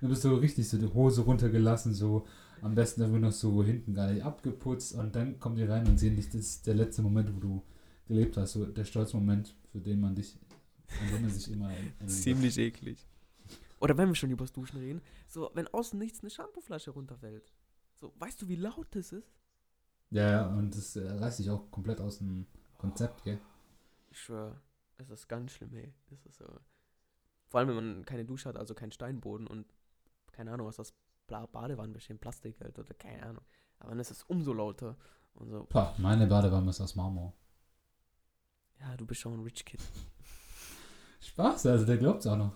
Dann bist du richtig so die Hose runtergelassen, so am besten einfach noch so hinten gar nicht abgeputzt und dann kommen die rein und sehen dich, das ist der letzte Moment, wo du gelebt hast, so der stolze Moment, für den man dich, an den man sich immer. Ziemlich eklig. Oder wenn wir schon übers Duschen reden, so, wenn außen nichts eine Shampooflasche runterfällt. So, weißt du, wie laut das ist? Ja, ja, und das äh, reißt dich auch komplett aus dem Konzept, gell? Ich schwör, es ist ganz schlimm, ey. Das ist so. Vor allem, wenn man keine Dusche hat, also keinen Steinboden und keine Ahnung, was das Bla- Badewannen besteht, Plastik halt oder keine Ahnung. Aber dann ist es umso lauter und so. Pah, meine Badewanne ist aus Marmor. Ja, du bist schon ein Rich Kid. Spaß, also der glaubt's auch noch.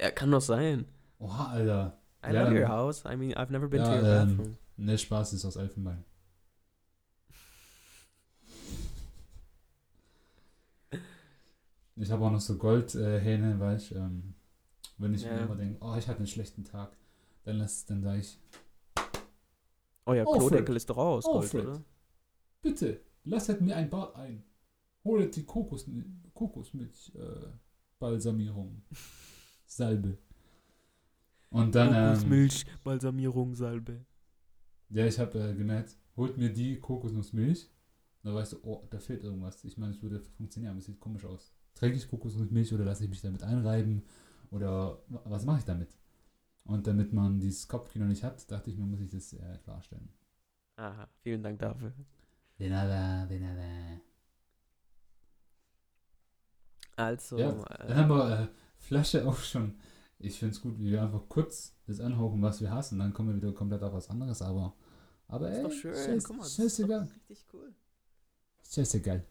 Ja, kann doch sein. Oha, Alter. I Ja, love your house. I mean, I've never been to Ja, your ähm, bathroom. Ne, Spaß ist aus Elfenbein. Ich habe auch noch so Goldhähne, weil ich, ähm, wenn ich Ja. mir immer denke, oh, ich hatte einen schlechten Tag, dann lass, dann sage ich, Oh ja, Alfred. Klodeckel ist doch auch aus Gold, Alfred. oder? bitte, lasset mir ein Bad ein. Holet die Kokos, Kokosmilch, äh, Balsamierung, Salbe. Und dann, ähm, Kokosmilch, Balsamierung, Salbe. Ja, ich habe äh, gemerkt, holt mir die Kokosnussmilch. Da weißt du, oh, da fehlt irgendwas. Ich meine, es würde funktionieren, aber es sieht komisch aus. Trinke ich Kokosnussmilch oder lasse ich mich damit einreiben? Oder wa- was mache ich damit? Und damit man dieses Kopfkino nicht hat, dachte ich mir, muss ich das äh, klarstellen. Aha, vielen Dank dafür. De nada, de nada. Also, Ja, Dann äh, haben wir äh, Flasche auch schon. Ich finde es gut, wie wir einfach kurz das anhauchen, was wir hassen. Dann kommen wir wieder komplett auf was anderes. Aber, aber ist ey, doch schön. scheiß, Guck mal, das ist doch richtig cool. Scheißegal.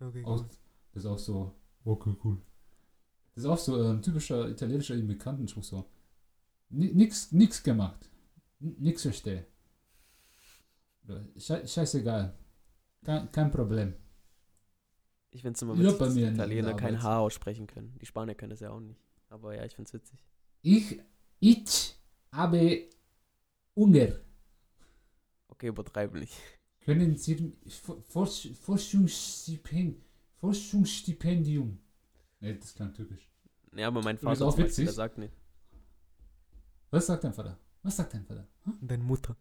Okay, Auch, das ist auch so, okay, cool. Das ist auch so ein typischer italienischer Immigrantenspruch so. Ni- Nix, nix gemacht. Nix verstehe. Schei scheißegal. Kein, kein Problem. Ich finde es immer witzig, dass die Italiener kein Arbeit. H aussprechen können. Die Spanier können es ja auch nicht. Aber ja, ich finde es witzig. Ich, ich habe Hunger. Okay, übertreibe nicht. Können Sie For- Forsch- Forschungsstipendium. Forschungsstipendium. Ne, das klang türkisch. Ja, aber mein Vater auch Beispiel, witzig. der sagt nicht. Was sagt dein Vater? Was sagt dein Vater? Hm? Deine Mutter.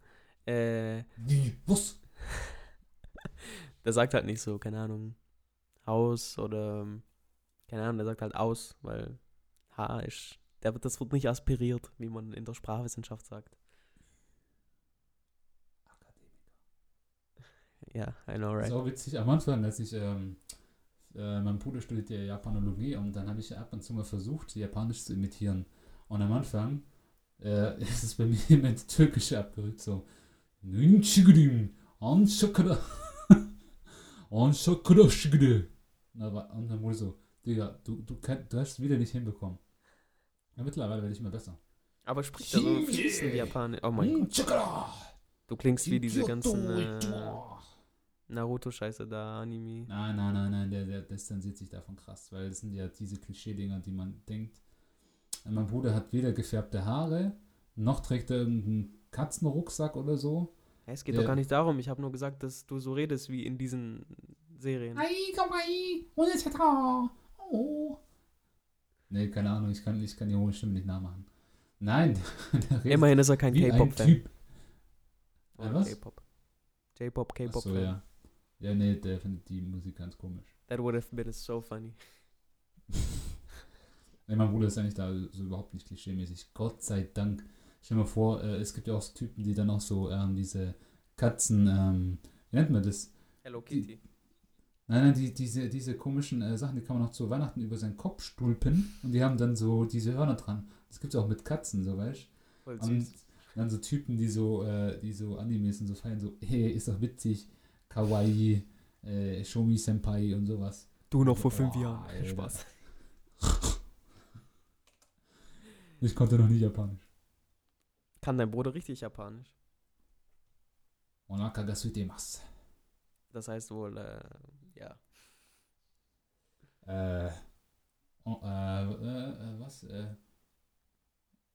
Äh, Wie? Was? *laughs* der sagt halt nicht so, keine Ahnung, Haus oder, ähm, keine Ahnung, der sagt halt aus, weil H ist, der das wird nicht aspiriert, wie man in der Sprachwissenschaft sagt. Ja, I know, right? auch witzig. Am Anfang, als ich, ähm, äh, mein Bruder studiert ja Japanologie und dann habe ich ab und zu mal versucht, Japanisch zu imitieren. Und am Anfang äh, *laughs* ist es bei mir *laughs* immer ins Türkische abgerückt, so. Anşakara şigri. Und dann war- und dann wurde so, Digga, du, du, kann, du hast es wieder nicht hinbekommen. Ja, mittlerweile werde ich immer besser. Aber spricht er so fließend Japanisch? Oh mein Gott. Du klingst wie diese ganzen äh. Naruto-Scheiße da, Anime. Nein, nein, nein, nein, der, der distanziert sich davon krass, weil das sind ja diese Klischee-Dinger, die man denkt. Mein Bruder hat weder gefärbte Haare, noch trägt er irgendeinen Katzenrucksack oder so. Es geht Der- doch gar nicht darum. Ich habe nur gesagt, dass du so redest wie in diesen Serien. Ai, kawaii, unetata. Oh. Nee, keine Ahnung, ich kann, ich kann die hohe Stimme nicht nachmachen. Nein, *laughs* Immerhin ist er kein K-Pop-Fan. Typ. Oder was? K-Pop. J-Pop, K-Pop-Fan. so, ja. Ja, nee, der findet die Musik ganz komisch. That would have been so funny. *laughs* Nee, mein Bruder ist eigentlich da so überhaupt nicht klischeemäßig. Gott sei Dank. Stell dir mal vor, äh, es gibt ja auch so Typen, die dann auch so ähm, diese Katzen, ähm, wie nennt man das? Hello Kitty. Nein, nein, die, diese, diese komischen äh, Sachen, die kann man auch zu Weihnachten über seinen Kopf stulpen und die haben dann so diese Hörner dran. Das gibt es auch mit Katzen, so weißt du? Und dann so Typen, die so, äh, die so Animes und so feiern, so, hey, ist doch witzig, Kawaii, äh, Shomi Senpai und sowas. Du noch vor fünf Jahren. Alter. Spaß. *laughs* Ich konnte noch nie Japanisch. Kann dein Bruder richtig Japanisch? Onaka ga suitemasu. Das heißt wohl, äh, ja. Äh, oh, äh, äh, äh, was? Äh,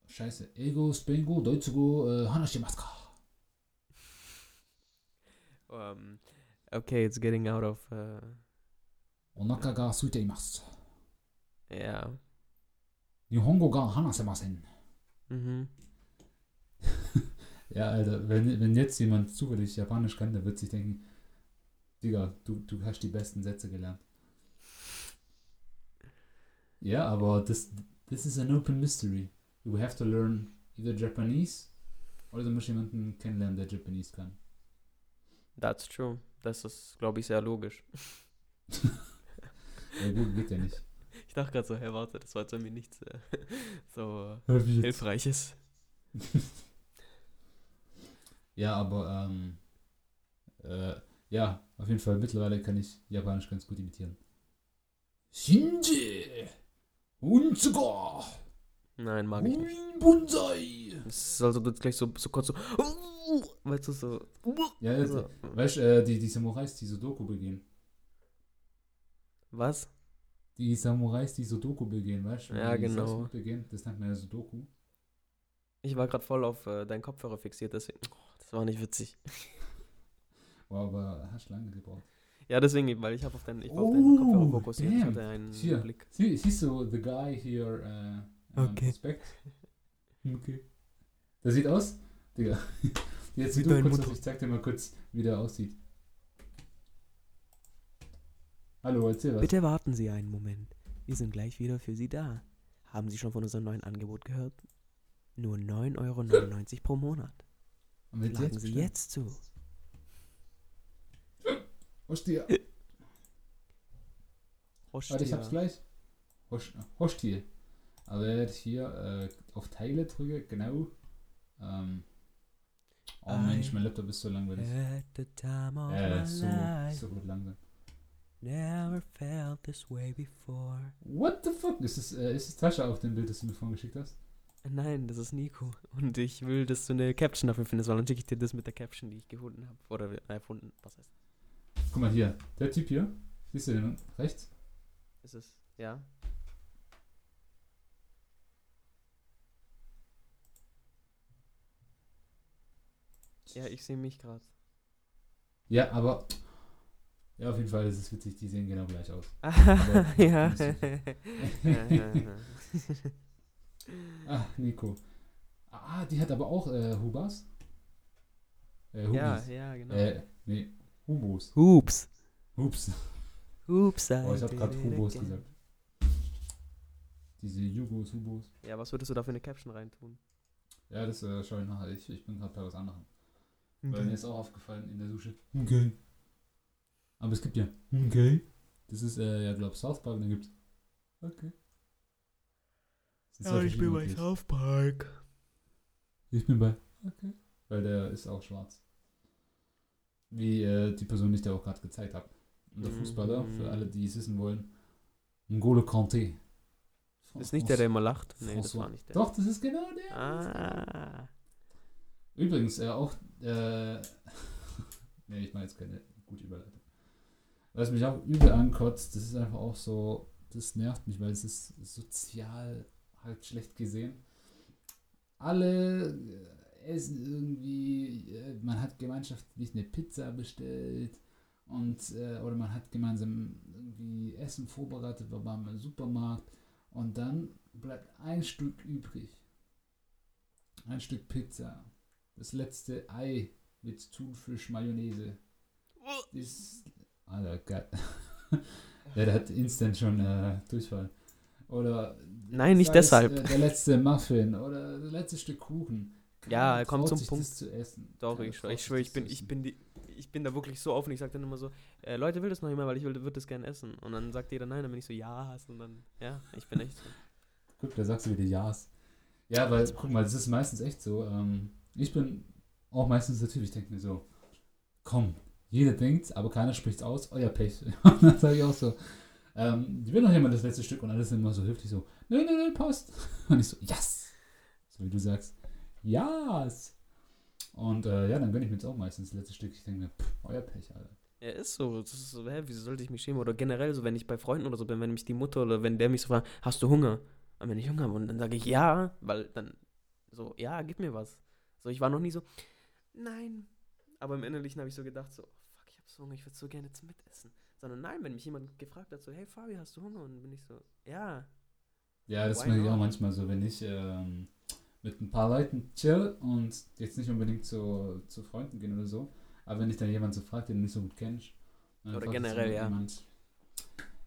scheiße. Ego, Spengo, Deutschugo, äh, Hanashimasu ka? *laughs* Um, okay, it's getting out of, äh, Onaka ga suitemasu. ja. Nihongo ga hanasemasen. Mhm. *laughs* Ja, Alter, wenn, wenn jetzt jemand zufällig Japanisch kann, der wird sich denken, Digga, du, du hast die besten Sätze gelernt. Ja, aber das, this is an open mystery. You have to learn either Japanese oder du musst jemanden kennenlernen, der Japanese kann. That's true. Das ist, glaube ich, sehr logisch. *laughs* Ja gut, geht ja nicht. *laughs* Ich dachte gerade so, hey, warte, das war jetzt irgendwie nichts äh, *laughs* so? Hilfreiches. Ja, aber ähm, äh, ja, auf jeden Fall mittlerweile kann ich Japanisch ganz gut imitieren. Shinji! Unzuga! Nein, mag ich nicht. Bunzai! Es ist also du gleich so, so kurz so, weißt du, so, Ja, also, weißt du, äh, die, die Samurais, die Sudoku begehen. was? Die Samurais, die Sudoku begehen, weißt du? Ja, die genau. Begehen, das nennt man ja Sudoku. Ich war gerade voll auf äh, deinen Kopfhörer fixiert, deswegen, oh, das war nicht witzig. Wow, aber hast lange gebraucht. Ja, deswegen, weil ich habe auf deinen, ich war auf Oh, deinen Kopfhörer fokussiert, ich damn. hatte einen Hier. Blick. Sie, siehst du, the guy here, äh, ähm, Okay. Prospekt? *laughs* Okay. Der sieht aus, Digga. *laughs* Jetzt Wie du kurz aus, ich zeig dir mal kurz, wie der aussieht. Hallo, erzähl was. Bitte warten Sie einen Moment. Wir sind gleich wieder für Sie da. Haben Sie schon von unserem neuen Angebot gehört? Nur 9,99 Euro pro Monat. Schlagen Sie jetzt zu. Hostia. Warte, ich hab's gleich. Host, Hostil. Also wenn ich hier äh, auf Teile drücke, genau. Ähm, oh Mensch, mein Laptop ist so langweilig. Äh, my so, so gut langsam. never felt this way before. What the fuck? Ist es, äh, ist es Tasche auf dem Bild, das du mir vorhin geschickt hast? Nein, das ist Nico. Und ich will, dass du eine Caption dafür findest, weil dann schicke ich dir das mit der Caption, die ich gefunden habe. Oder äh, erfunden. Was heißt? Guck mal hier, der Typ hier. Siehst du den rechts? Ist es? Ja? Ja, ich sehe mich gerade. Ja, aber. Ja, auf jeden Fall ist es witzig, die sehen genau gleich aus. *laughs* *laughs* ja. Ah, Nico. Ah, die hat aber auch äh, Hubas. Äh, ja, ja, genau. Äh, nee, Hubos. Hoops. Hups. Hoops. Oh, ich hab grad Hubos gesagt. Diese Jugos, Hubos. Ja, was würdest du da für eine Caption reintun? Ja, das äh, schau ich nachher. Ich, ich bin gerade bei was anderem. Mhm. Weil mir ist auch aufgefallen in der Dusche. Okay. Aber es gibt ja. Okay. Das ist, äh, ja, glaub South Park, und dann gibt's. Okay. Sind zwei verschiedene Okay's. South Park. Ich bin bei. Okay. Weil der ist auch schwarz. Wie äh, die Person, die ich dir auch gerade gezeigt habe. Und der Mhm. Fußballer, für alle, die es wissen wollen. N'Golo Kanté. Ist nicht der, der immer lacht? Nee, das war nicht der. Doch, das ist genau der. Ah. Übrigens, äh, auch, äh, *laughs* nee, ich mache jetzt keine gute Überleitung. Was mich auch übel ankotzt, das ist einfach auch so, das nervt mich, weil es ist sozial halt schlecht gesehen. Alle essen irgendwie, äh, man hat gemeinschaftlich eine Pizza bestellt und äh, oder man hat gemeinsam irgendwie Essen vorbereitet, war beim Supermarkt und dann bleibt ein Stück übrig. Ein Stück Pizza. Das letzte Ei mit Thunfisch Mayonnaise. Das, Alter, geil. *laughs* ja, der hat instant schon äh, Durchfall. Oder Nein, nicht deshalb. äh, der letzte Muffin oder das letzte Stück Kuchen. Ja, Keiner kommt traut zum Punkt. Zu essen. Doch, Keiner ich schwöre, ich, schwör, ich, bin, ich, bin die, ich bin da wirklich so offen. Ich sage dann immer so, äh, Leute, will das noch immer, weil ich würde das gerne essen. Und dann sagt jeder nein, dann bin ich so, ja, hast und dann, ja, ich bin echt so. *laughs* Guck, da sagst du wieder Ja's. Ja, weil, guck mal, das ist meistens echt so. Ähm, ich bin auch meistens der Typ, ich denke mir so, komm, jeder denkt, aber keiner spricht's aus, euer Pech. *laughs* Und dann sage ich auch so, ähm, will noch jemand das letzte Stück und alles immer so höflich so, nö, nö, nö, passt. *laughs* Und ich so, yes! So wie du sagst, yes! Und äh, ja, dann gönne ich mir jetzt auch meistens das letzte Stück. Ich denke mir, pff, euer Pech, Alter. Ja, ist so. Das ist so, hä, wieso sollte ich mich schämen? Oder generell so, wenn ich bei Freunden oder so bin, wenn mich die Mutter oder wenn der mich so fragt, hast du Hunger? Und wenn ich Hunger habe, und dann sage ich ja, weil dann so, ja, gib mir was. So, ich war noch nie so, nein. Aber im Innerlichen habe ich so gedacht, so, oh, fuck, ich habe so Hunger, ich würde so gerne jetzt mitessen. Sondern nein, wenn mich jemand gefragt hat, so, hey Fabi, hast du Hunger? Und dann bin ich so, ja. Ja, das mache ich auch manchmal so, wenn ich ähm, mit ein paar Leuten chill und jetzt nicht unbedingt zu, zu Freunden gehen oder so, aber wenn ich dann jemanden so fragt, den du nicht so gut kennst. Oder generell, ja. Jemand,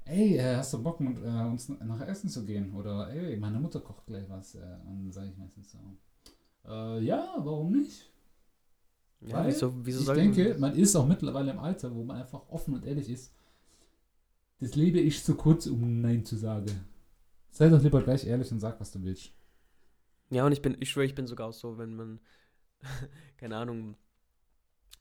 ey, äh, hast du Bock, mit äh, uns nach Essen zu gehen? Oder ey, meine Mutter kocht gleich was. Äh, und dann sage ich meistens so, äh, ja, warum nicht? Ja, Weil wieso, wieso ich denke, man ist auch mittlerweile im Alter, wo man einfach offen und ehrlich ist. Das Leben ist zu kurz, um Nein zu sagen. Sei doch lieber gleich ehrlich und sag, was du willst. Ja, und ich bin, ich schwöre, ich bin sogar auch so, wenn man, *laughs* keine Ahnung,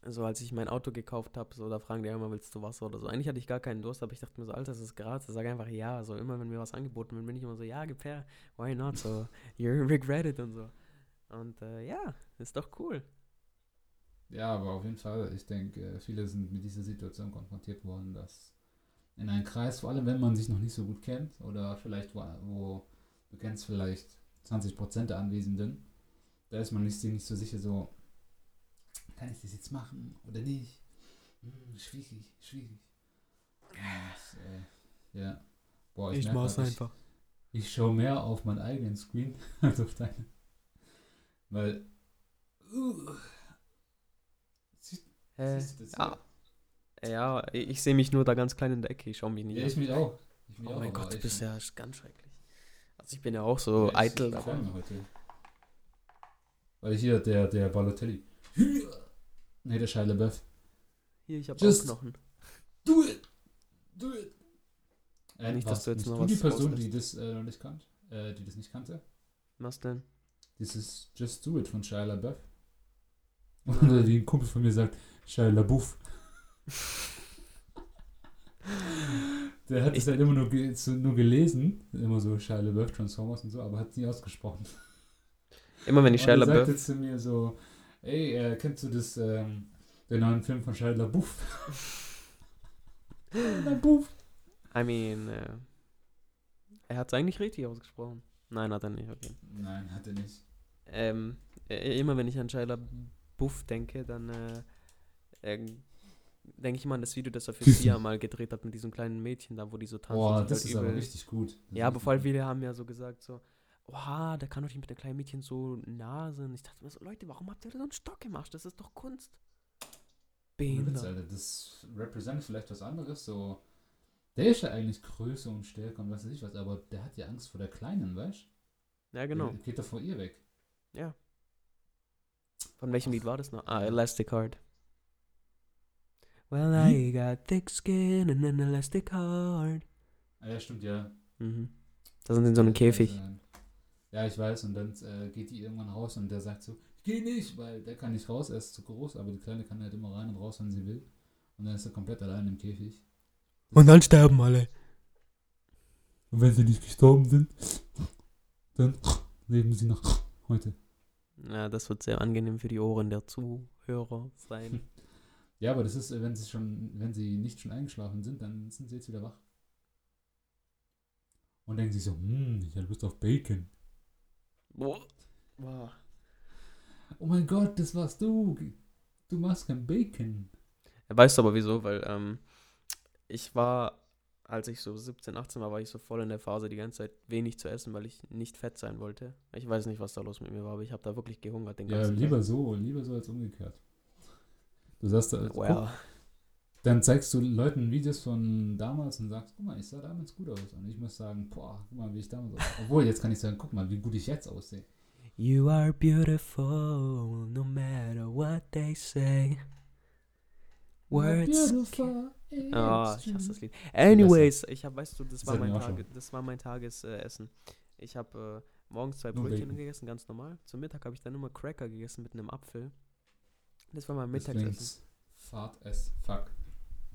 so als ich mein Auto gekauft habe, so da fragen die immer, willst du Wasser oder so. Eigentlich hatte ich gar keinen Durst, aber ich dachte mir so, Alter, das ist gratis, sag einfach ja. So immer, wenn mir was angeboten wird, bin ich immer so, ja, gib her, why not? So, *laughs* you regret it und so. Und äh, ja, ist doch cool. Ja, aber auf jeden Fall, ich denke, viele sind mit dieser Situation konfrontiert worden, dass in einem Kreis, vor allem wenn man sich noch nicht so gut kennt oder vielleicht wo, wo du kennst vielleicht 20% der Anwesenden, da ist man nicht, sich nicht so sicher so, kann ich das jetzt machen oder nicht? Hm, schwierig, schwierig. Ja, das, äh, ja. Boah, grad, ich, ich schaue mehr auf meinen eigenen Screen *laughs* als auf deinen. Weil. Uh, Äh, siehst du das ja, ja, ich, ich sehe mich nur da ganz klein in der Ecke, ich schaue mich nie Ja, ich mich auch. Ich mich Oh auch, mein Gott, du ich- bist ja ganz schrecklich. Also ich bin ja auch so Ja, eitel, ich aber heute. Weil hier der, der Balotelli. Ne, der Shia LaBeouf. hier, ich habe auch Just- Knochen. Do it! Do it! Äh, Nicht, dass was, du jetzt noch du die was Person, die rauslässt. das äh, noch nicht kannt? Äh, die das nicht kannte? Was denn? Dieses Just Do It von Shia LaBeouf. *laughs* Oder wie ein Kumpel von mir sagt, Shia LaBeouf. *laughs* Der hat es halt immer nur, ge nur gelesen, immer so Shia LaBeouf, Transformers und so, aber hat es nie ausgesprochen. Immer wenn ich Shia er LaBeouf jetzt zu mir so, ey, äh, kennst du das, ähm, den neuen Film von Shia LaBeouf? *laughs* LaBeouf. I mean, äh, er hat es eigentlich richtig ausgesprochen. Nein, hat er nicht, okay. Nein, hat er nicht. Ähm, äh, immer wenn ich an Shia LaBeouf denke, dann äh, äh, denke ich mal an das Video, das er für *laughs* Sia mal gedreht hat mit diesem kleinen Mädchen da, wo die so tanzen. Boah, das halt ist aber übel- richtig gut. Das Ja, aber voll viele haben ja so gesagt so, oha, der kann doch nicht mit dem kleinen Mädchen so nah sein. Ich dachte mir so, Leute, warum habt ihr da so einen Stock gemacht? Das ist doch Kunst. Behindert. Alter, das repräsentiert vielleicht was anderes, so. Der ist ja eigentlich größer und stärker und was weiß ich was, aber der hat ja Angst vor der Kleinen, weißt Ja, genau. Der geht doch vor ihr weg. Ja. Von welchem Lied war das noch? Ah, Elastic Heart. Well, I got thick skin and an elastic heart. Ah, ja, stimmt, ja. Mhm. Da sind sie in so einem Käfig. Ja, ich weiß, und dann äh, geht die irgendwann raus und der sagt so, ich geh nicht, weil der kann nicht raus, er ist zu groß, aber die Kleine kann halt immer rein und raus, wenn sie will. Und dann ist er komplett allein im Käfig. Und dann sterben alle. Und wenn sie nicht gestorben sind, dann leben sie noch heute. Ja, das wird sehr angenehm für die Ohren der Zuhörer sein. *laughs* Ja, aber das ist, äh, wenn sie schon, wenn sie nicht schon eingeschlafen sind, dann sind sie jetzt wieder wach. Und denken sich so, hm, ich habe Lust auf Bacon. Boah. Boah. Oh mein Gott, das warst du. Du machst kein Bacon. Weißt du aber wieso? Weil ähm, ich war, als ich so 17, 18 war, war ich so voll in der Phase, die ganze Zeit wenig zu essen, weil ich nicht fett sein wollte. Ich weiß nicht, was da los mit mir war, aber ich habe da wirklich gehungert den Ja, lieber Tag. so, lieber so als umgekehrt. Du sagst, da, guck, Well, dann zeigst du Leuten Videos von damals und sagst, guck mal, ich sah damals gut aus. Und ich muss sagen, boah, guck mal, wie ich damals aussah. Obwohl, jetzt kann ich sagen, guck mal, wie gut ich jetzt aussehe. You are beautiful, no matter what they say. Words. It's ich hasse das Lied. Anyways, ich habe, weißt du, das, war mein Tage, das war mein Tagesessen. Ich habe äh, morgens zwei Brötchen gegessen, ganz normal. Zum Mittag habe ich dann immer Cracker gegessen mit einem Apfel. Das war mein Mittagessen. Fahrt as fuck.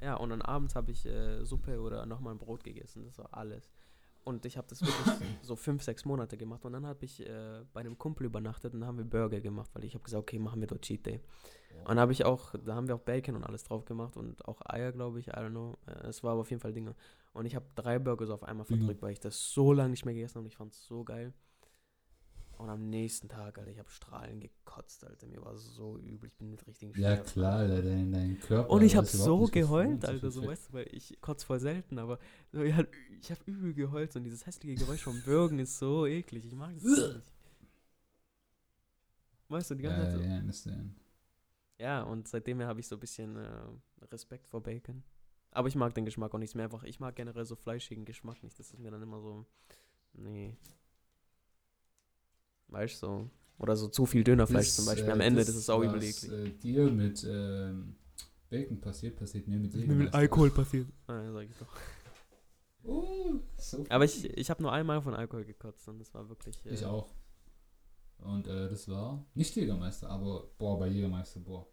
Ja, und dann abends habe ich äh, Suppe oder nochmal ein Brot gegessen. Das war alles. Und ich habe das wirklich *laughs* so fünf, sechs Monate gemacht. Und dann habe ich äh, bei einem Kumpel übernachtet und dann haben wir Burger gemacht, weil ich habe gesagt, okay, machen wir dort Cheat Day. Und dann habe ich auch, da haben wir auch Bacon und alles drauf gemacht und auch Eier, glaube ich, I don't know. Äh, Es war aber auf jeden Fall Dinge. Und ich habe drei Burger so auf einmal verdrückt, weil ich das so lange nicht mehr gegessen habe und ich fand es so geil. Und am nächsten Tag, Alter, ich habe Strahlen gekotzt, Alter. Mir war so übel, ich bin mit richtigen Ja, Schmerzen klar, Alter, dein, dein Körper. und ich habe so geheult, Alter, so weißt du, weil ich kotze voll selten, aber so, ja, ich habe übel geheult und dieses hässliche Geräusch vom Würgen ist so eklig. Ich mag das *laughs* nicht. Weißt du, die ganze Ja, Zeit so. ja, understand. Ja, und seitdem habe ich so ein bisschen äh, Respekt vor Bacon. Aber ich mag den Geschmack auch nicht mehr. Einfach, ich mag generell so fleischigen Geschmack nicht. Das ist mir dann immer so. Nee. Weißt du, so. Oder so zu viel Dönerfleisch Das, zum Beispiel. äh, Am Ende, das, ist auch übel was, äh, dir mit ähm, Bacon passiert, passiert mir mit Das mir mit Alkohol passiert. *laughs* Ah, ja, sag ich doch. Oh, so Aber ich, ich habe nur einmal von Alkohol gekotzt und das war wirklich. Äh, Ich auch. Und äh, das war nicht Jägermeister, aber boah, bei Jägermeister, boah.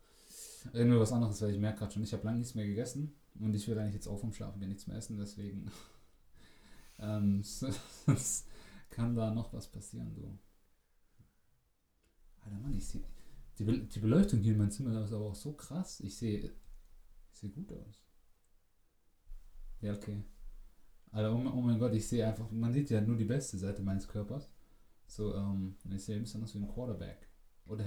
Irgendwie was anderes, weil ich merke gerade schon, ich habe lange nichts mehr gegessen und ich will eigentlich jetzt auch vom Schlafen gehen nichts mehr essen, deswegen *laughs* ähm, *laughs* es kann da noch was passieren, du. Alter Mann, ich sehe, die, Be die Beleuchtung hier in meinem Zimmer ist aber auch so krass, ich sehe, ich sehe gut aus. Ja, okay. Alter, oh, mein- oh mein Gott, ich sehe einfach, man sieht ja nur die beste Seite meines Körpers. So, ähm, ich sehe ein bisschen aus wie ein Quarterback.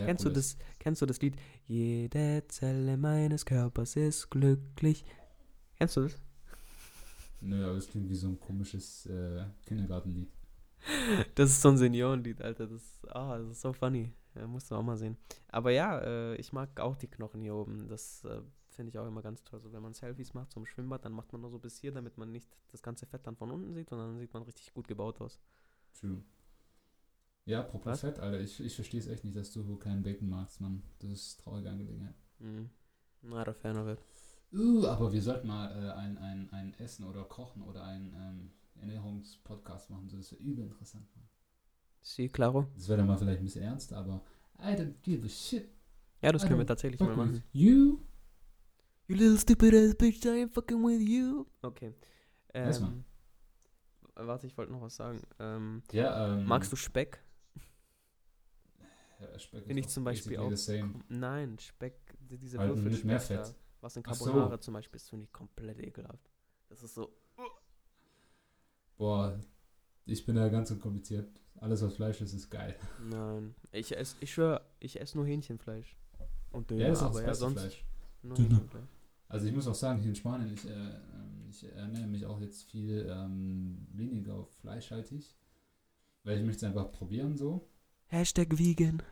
Kennst du das, kennst du das Lied? Jede Zelle meines Körpers ist glücklich. Kennst du das? Nö, aber es klingt wie so ein komisches äh, Kindergartenlied. *laughs* Das ist so ein Seniorenlied, Alter. Das, ah, das ist so funny. Ja, musst du auch mal sehen. Aber ja, äh, ich mag auch die Knochen hier oben. Das äh, finde ich auch immer ganz toll. So, wenn man Selfies macht zum Schwimmbad, dann macht man nur so bis hier, damit man nicht das ganze Fett dann von unten sieht und dann sieht man richtig gut gebaut aus. True. Ja, apropos Was? Fett, Alter, ich, ich verstehe es echt nicht, dass du keinen Bacon magst, Mann. Das ist traurige Angelegenheit. Mhm. Na, der Fan of it. Uh, aber wir sollten mal äh, ein, ein, ein Essen oder Kochen oder ein ähm, Ernährungspodcast machen. Das ist ja übel interessant, Mann. Sie, claro. Das wäre dann mal vielleicht ein bisschen ernst, aber I don't give a shit. Ja, das I können wir don't tatsächlich mal machen. you. You little stupid ass bitch, I ain't fucking with you. Okay. Weiß Ähm, warte, ich wollte noch was sagen. Ähm, Ja, ähm. magst du Speck? Ja, Speck Finde ist ich zum Beispiel auch. Nein, Speck, die- diese Halt mit Würfelspeck mehr da, Fett. was in Ach so. Carbonara zum Beispiel ist, finde ich komplett ekelhaft. Das ist so. Boah, ich bin da ganz unkompliziert. Alles, was Fleisch ist, ist geil. Nein. Ich esse, ich schwöre, ich esse nur Hähnchenfleisch. Und Döner, Ja, das ist auch aber das ja, sonst Fleisch. nur. Hähnchenfleisch. Also ich muss auch sagen, hier in Spanien, ich, äh, ähm, ich ernähre mich auch jetzt viel ähm, weniger fleischhaltig. Weil ich möchte es einfach probieren so. Hashtag vegan.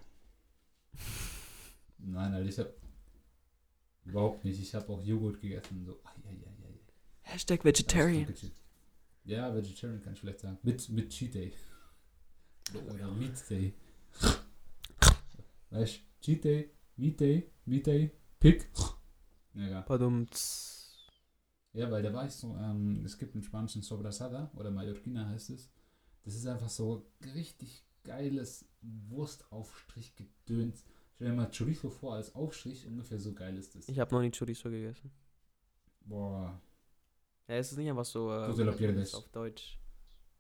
Nein, Alter, ich habe überhaupt nicht. Ich habe auch Joghurt gegessen. So. Ai, ai, ai. Hashtag vegetarian. Ja, Vegetarian kann ich vielleicht sagen. Mit, mit Cheat Day. Oder Meat Day. Weißt du, Cheat Day, Meat Day, Meat Day, Pick. Ja, egal. Pardon. Ja, weil da war ich so, ähm, es gibt einen spanischen Sobrasada oder Mallorquina heißt es. Das ist einfach so richtig geiles Wurstaufstrich-Gedöns. Stell dir mal Chorizo vor als Aufstrich, ungefähr so geil ist das. Ich habe noch nie Chorizo gegessen. Boah, Ja, es ist nicht einfach so. Äh, auf Deutsch.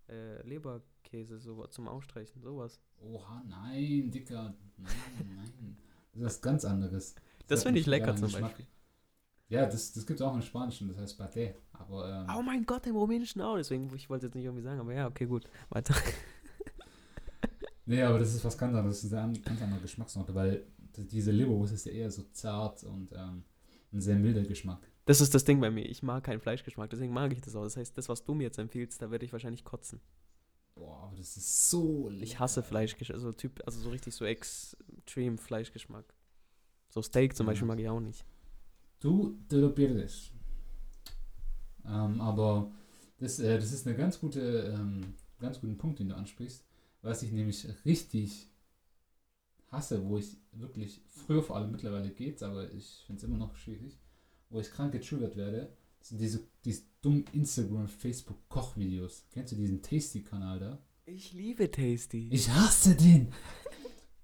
Äh, Leberkäse so zum Ausstreichen, sowas. Oha, nein, Dicker. Nein, nein. Das ist was ganz anderes. Das hat finde ich lecker zum Geschmack. Beispiel. Ja, das, das gibt es auch im Spanischen, das heißt Pate. Aber ähm, Oh mein Gott, im Rumänischen auch. Deswegen, ich wollte jetzt nicht irgendwie sagen, aber ja, okay, gut. Weiter. *laughs* nee, aber das ist was ganz anderes. Das ist eine an- ganz andere Geschmacksnote, weil diese Leberwurst ist ja eher so zart und ähm, ein sehr milder Geschmack. Das ist das Ding bei mir. Ich mag keinen Fleischgeschmack, deswegen mag ich das auch. Das heißt, das, was du mir jetzt empfiehlst, da werde ich wahrscheinlich kotzen. Boah, aber das ist so lecker. Ich hasse Fleischgeschmack, also Typ, also so richtig so extrem Fleischgeschmack. So Steak zum. Beispiel mag ich auch nicht. Du te lo pierdes. Ähm, aber das, äh, das ist eine ganz gute, ähm, ganz guten Punkt, den du ansprichst, was ich nämlich richtig hasse, wo ich wirklich, früher vor allem mittlerweile geht's, aber ich finde es immer noch schwierig, wo ich krank getriggert werde, sind diese, diese dummen Instagram, Facebook Kochvideos. Kennst du diesen Tasty-Kanal da? Ich liebe Tasty. Ich hasse den.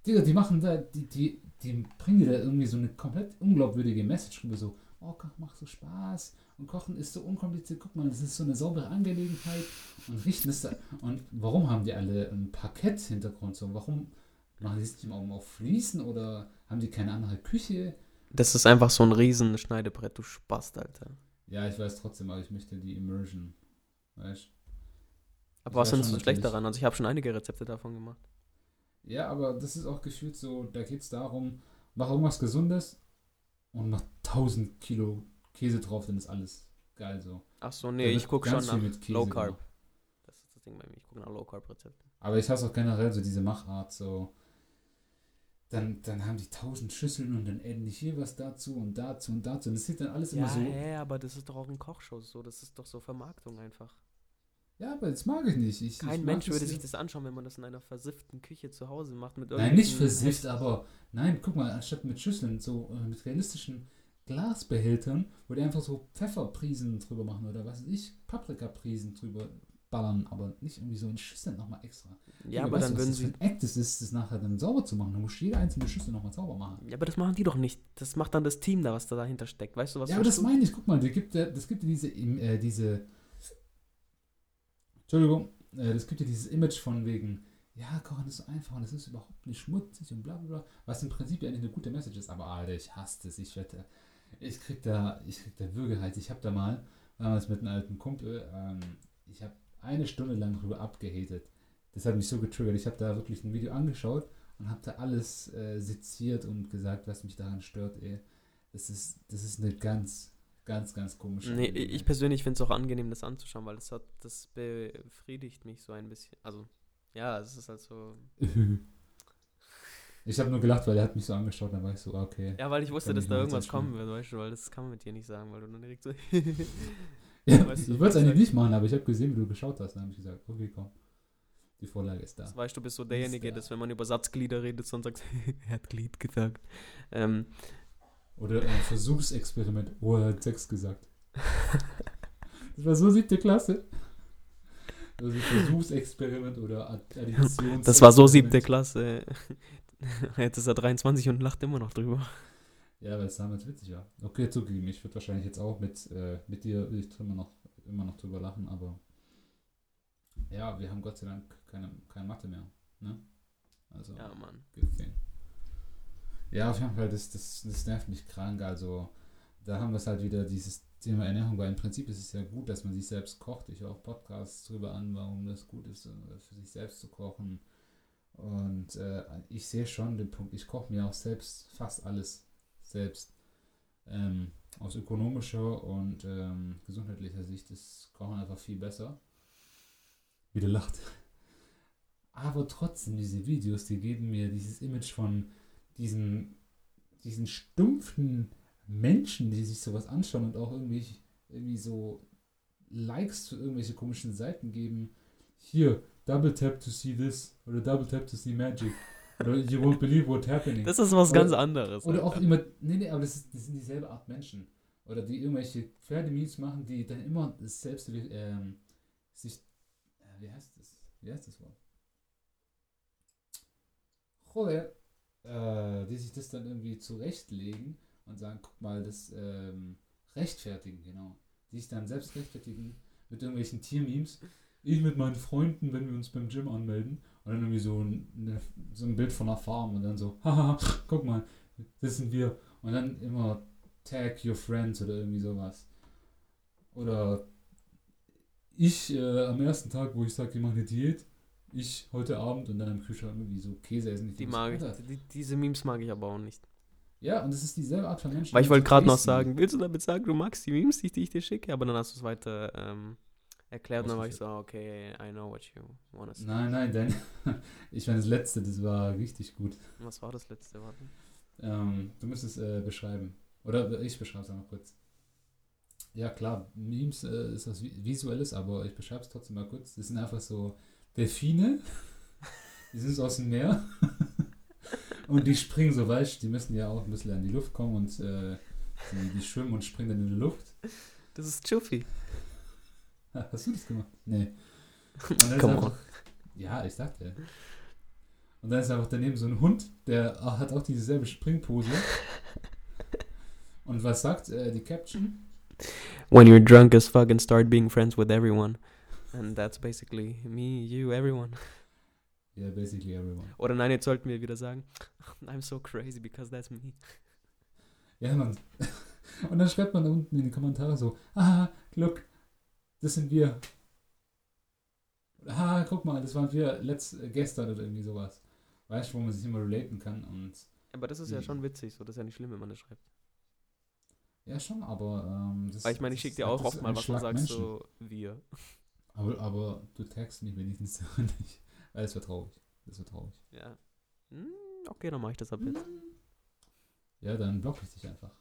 Digga, die machen da, die, die, die bringen dir da irgendwie so eine komplett unglaubwürdige Message rüber, so, oh, Kochen macht so Spaß und Kochen ist so unkompliziert, guck mal, das ist so eine saubere Angelegenheit und richten es da. Und warum haben die alle einen Parkett-Hintergrund so? Warum machen die es nicht mal auf Fliesen oder haben die keine andere Küche? Das ist einfach so ein riesen Schneidebrett, du Spast, Alter. Ja, ich weiß trotzdem, aber ich möchte die Immersion. Weißt Aber Ich was findest schon du schlecht daran? Also ich habe schon einige Rezepte davon gemacht. Ja, aber das ist auch gefühlt so, da geht es darum, mach irgendwas Gesundes und mach 1000 Kilo Käse drauf, dann ist alles geil so. Ach so, nee, ich gucke schon nach mit Käse Low Carb. gemacht. Das ist das Ding bei mir. Ich gucke nach Low Carb Rezepten. Aber ich hasse auch generell so diese Machart, so. Dann, dann haben die 1000 Schüsseln und dann die hier was dazu und dazu und dazu. Und das sieht dann alles Ja, immer so. hä, aber das ist doch auch ein Kochshow so. Das ist doch so Vermarktung einfach. Ja, aber das mag ich nicht. Ich, Kein ich Mensch würde sich das anschauen, wenn man das in einer versifften Küche zu Hause macht. Mit Nein, nicht versifft, aber nein, guck mal, anstatt mit Schüsseln, so äh, mit realistischen Glasbehältern, wo die einfach so Pfefferprisen drüber machen oder was weiß ich, Paprikaprisen drüber ballern, aber nicht irgendwie so in Schüsseln nochmal extra. Ja, aber weißt dann du, würden das sie. ein Act ist, das nachher dann sauber zu machen. Du musst jede einzelne Schüssel nochmal sauber machen. Ja, aber das machen die doch nicht. Das macht dann das Team da, was da dahinter steckt. Weißt du, was ja, aber das verstehst meine ich. Guck mal, das gibt ja, das gibt diese, äh, diese, Entschuldigung, äh, das gibt ja dieses Image von wegen, ja, Kochen ist so einfach und es ist überhaupt nicht schmutzig und bla bla bla, was im Prinzip ja eigentlich eine gute Message ist, aber Alter, ich hasse das, ich wette, ich krieg da, ich krieg da Würgehals. Ich habe da mal, damals mit einem alten Kumpel, ähm, ich habe eine Stunde lang drüber abgehatet. Das hat mich so getriggert. Ich habe da wirklich ein Video angeschaut und habe da alles äh, seziert und gesagt, was mich daran stört, ey. Das ist, das ist eine ganz, ganz, ganz komische? Nee, ich persönlich finde es auch angenehm, das anzuschauen, weil das hat, das befriedigt mich so ein bisschen. Also, ja, es ist halt so. *laughs* Ich habe nur gelacht, weil er hat mich so angeschaut, dann war ich so, okay. Ja, weil ich wusste, dass da irgendwas kommen wird, weißt du, weil das kann man mit dir nicht sagen, weil du dann direkt so. *laughs* Ja, Weißt du, ich wollte es eigentlich ich nicht machen, aber ich habe gesehen, wie du geschaut hast. Dann habe ich gesagt, okay, komm. Die Vorlage ist da. Das weißt du, bist so derjenige, da. dass wenn man über Satzglieder redet, dann sagst *laughs* er hat Glied gesagt. Ähm, Oder ein Versuchsexperiment. Oh, er hat Sex gesagt. *laughs* Das war so siebte Klasse. Also Versuchsexperiment oder Ad- Additions. das war so siebte Klasse. *laughs* Jetzt ist er 23 und lacht immer noch drüber. Ja, weil es damals witzig war. Okay, zugegeben, ich würde wahrscheinlich jetzt auch mit, äh, mit dir immer noch, immer noch drüber lachen, aber ja, wir haben Gott sei Dank keine, keine Mathe mehr. Ne? Also, Ja, Mann. Thing. Ja, auf jeden Fall, das, das, das nervt mich krank. Also, da haben wir es halt wieder, dieses Thema Ernährung, weil im Prinzip ist es ja gut, dass man sich selbst kocht. Ich höre auch Podcasts drüber an, warum das gut ist, äh, für sich selbst zu kochen. Und äh, ich sehe schon den Punkt, ich koche mir auch selbst fast alles selbst. Ähm, aus ökonomischer und ähm, gesundheitlicher Sicht ist Kochen einfach viel besser. Wieder lacht. Aber trotzdem, diese Videos, die geben mir dieses Image von diesen, diesen stumpfen Menschen, die sich sowas anschauen und auch irgendwie, irgendwie so Likes zu irgendwelche komischen Seiten geben. Hier, double tap to see this oder double tap to see magic. Oder you won't believe what's happening. Das ist was Oder- ganz anderes. Oder auch immer, nee, nee, aber das, ist, das sind dieselbe Art Menschen. Oder die irgendwelche Pferdememes machen, die dann immer das selbst ähm, sich, äh, wie heißt das? Wie heißt das Wort? Joder, äh, die sich das dann irgendwie zurechtlegen und sagen, guck mal, das ähm, rechtfertigen, genau. Die sich dann selbst rechtfertigen mit irgendwelchen Tiermemes. ich mit meinen Freunden, wenn wir uns beim Gym anmelden. Und dann irgendwie so ein, eine, so ein Bild von einer Farm und dann so, *laughs* haha, guck mal, das sind wir. Und dann immer tag your friends oder irgendwie sowas. Oder ich äh, am ersten Tag, wo ich sage, ich mache eine Diät, ich heute Abend und dann am Kühlschrank irgendwie so Käse essen. Ich Die so, mag ich. Die, diese Memes mag ich aber auch nicht. Ja, und es ist dieselbe Art von Menschen. Weil ich wollte gerade noch sagen, willst du damit sagen, du magst die Memes, die, die ich dir schicke? Aber dann hast du es weiter ähm, erklärt und dann war ich so, okay, I know what you wanna say. Nein, nein, denn *laughs* ich meine, das letzte, das war richtig gut. Was war das letzte? Warte. Ähm, du musst es äh, beschreiben. Oder ich beschreibe es einmal kurz. Ja, klar, Memes äh, ist was Vi- Visuelles, aber ich beschreibe es trotzdem mal kurz. Das sind einfach so Delfine, *laughs* die sind so aus dem Meer *laughs* und die springen so weißt, die müssen ja auch ein bisschen an die Luft kommen und äh, die, die schwimmen und springen dann in die Luft. Das ist Chuffy. Ha, *laughs* Hast du das gemacht? Nee. Und dann ist Come einfach, on. Ja, ich sagte. Und dann ist einfach daneben so ein Hund, der hat auch dieselbe Springpose. Und was sagt äh, die Caption? When you're drunk as fuck and start being friends with everyone. And that's basically me, you, everyone. Ja, basically everyone. Oder nein, jetzt sollten wir wieder sagen, *laughs* I'm so crazy because that's me. Ja, Mann. *laughs* Und dann schreibt man da unten in die Kommentare so, ah, look, das sind wir. Ah, guck mal, das waren wir letzt, äh, gestern oder irgendwie sowas. Weißt du, wo man sich immer relaten kann und Aber das ist ja schon witzig, so. Das ist ja nicht schlimm, wenn man das schreibt. ja schon, aber ähm, das Weil ich meine, ich schicke dir auch oft mal was und sagst so, wir. Aber, aber du tagst mich wenigstens *laughs* nicht. Weil das wäre traurig. Das wäre traurig. Ja. Hm, okay, dann mache ich das ab jetzt. Ja, dann block ich dich einfach.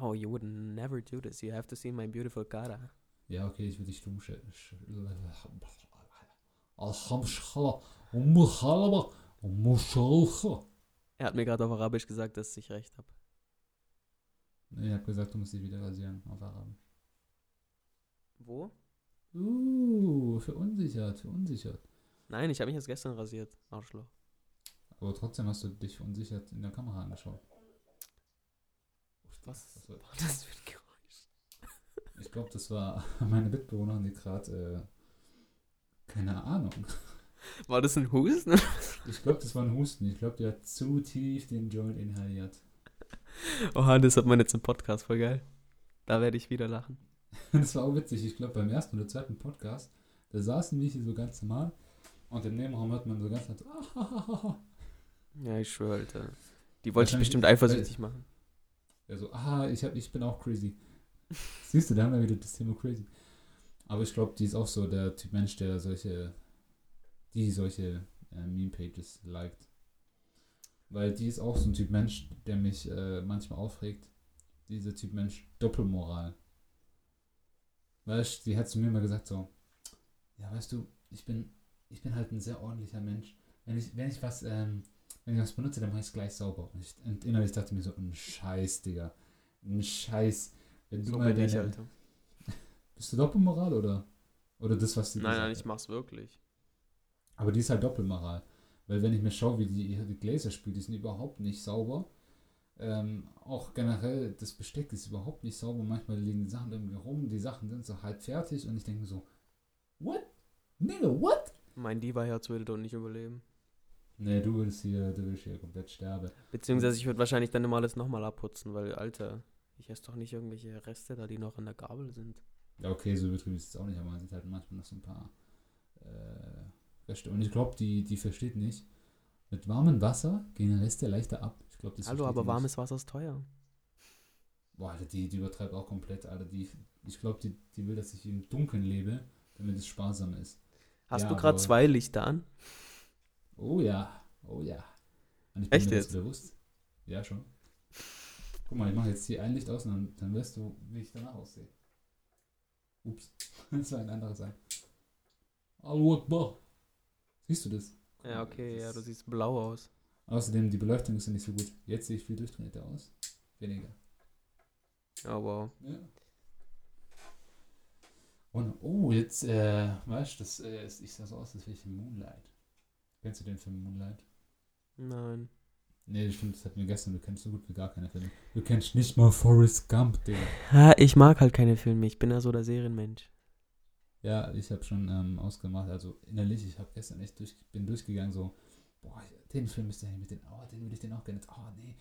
Oh, you would never do this. You have to see my beautiful cara. Ja, okay, ich will dich. Umhalaba. Umushalcha. Er hat mir gerade auf Arabisch gesagt, dass ich recht habe. Ich hab gesagt, du musst dich wieder rasieren auf Arabisch. Wo? Uh, verunsichert, verunsichert. Nein, ich habe mich erst gestern rasiert. Arschloch. Aber trotzdem hast du dich verunsichert in der Kamera angeschaut. Was war- war das für ein? Ich glaube, das war *laughs* meine Mitbewohnerin, die gerade, äh, keine Ahnung. *laughs* War das ein Husten? Ich glaube, das war ein Husten. Ich glaube, die hat zu tief den Joint inhaliert. *laughs* Oha, das hat man jetzt im Podcast, voll geil. Da werde ich wieder lachen. Das war auch witzig. Ich glaube, beim ersten oder zweiten Podcast, da saßen wir hier so ganz normal und im Nebenraum hat man so ganz laut, ha. Ja, ich schwöre, Alter. Die wollte ich bestimmt eifersüchtig machen. Ja, so, ah, ich, hab, ich bin auch crazy. Siehst du, da haben wir wieder das Thema crazy. Aber ich glaube, die ist auch so der Typ Mensch, der solche, die solche äh, Meme-Pages liked. Weil die ist auch so ein Typ Mensch, der mich äh, manchmal aufregt. Dieser Typ Mensch, Doppelmoral. Weißt du, die hat zu mir mal gesagt so, ja, weißt du, ich bin, ich bin halt ein sehr ordentlicher Mensch. Wenn ich, wenn ich was, ähm, wenn ich was benutze, dann mache ich es gleich sauber. Und, ich, und innerlich dachte ich mir so, ein Scheiß, Digga. Ein Scheiß. Wenn du So mal bin ich, deine- Alter. *laughs* Bist du Doppelmoral oder? Oder das, was die Nein, nein, ich mach's wirklich. Aber die ist halt Doppelmoral. Weil wenn ich mir schaue, wie die ihre Gläser spielt, die sind überhaupt nicht sauber. Ähm, auch generell, das Besteck ist überhaupt nicht sauber. Manchmal liegen die Sachen irgendwie rum, die Sachen sind so halb fertig und ich denke mir so, what? Nigga, what? Mein Diva-Herz würde dort nicht überleben. Nee, du würdest hier, du würdest hier komplett sterben. Beziehungsweise ich würde wahrscheinlich dann immer alles nochmal abputzen, weil, Alter, ich esse doch nicht irgendwelche Reste da, die noch an der Gabel sind. Ja, okay, so übertrieben ist es auch nicht, aber man sieht halt manchmal noch so ein paar äh, Reste. Und ich glaube, die, die versteht nicht. Mit warmem Wasser gehen Reste leichter ab. Ich glaube, das Hallo, aber nicht. warmes Wasser ist teuer. Boah, Alter, die, die übertreibt auch komplett, Alter. Die, ich glaube, die, die will, dass ich im Dunkeln lebe, damit es sparsam ist. Hast Ja, du gerade zwei Lichter an? Oh ja, oh ja. Und ich bin Echt mir jetzt? bewusst. Ja, schon. Guck mal, ich mache jetzt hier ein Licht aus und dann, dann weißt du, wie ich danach aussehe. Ups, *laughs* das war ein anderes ein. Allahu Akbar. Siehst du das? Ja, okay, das ja, du siehst blau aus. Außerdem, die Beleuchtung ist ja nicht so gut. Jetzt sehe ich viel durchtrainierter aus. Weniger. Ja, wow. Ja. Und, oh, jetzt, äh, weißt du, das, äh, ich sah so aus, als wäre ich in Moonlight. Kennst du den Film Moonlight? Nein. Nee, das stimmt, das hatten wir gestern. Du kennst so gut wie gar keine Filme. Du kennst nicht mal Forrest Gump, Digga. Ha, ich mag halt keine Filme, ich bin ja so der Serienmensch. Ja, ich habe schon ähm, ausgemacht, also innerlich, ich habe gestern echt durch, bin durchgegangen, so, boah, den Film ist der mit den, oh, den würde ich den auch gerne, oh, nee.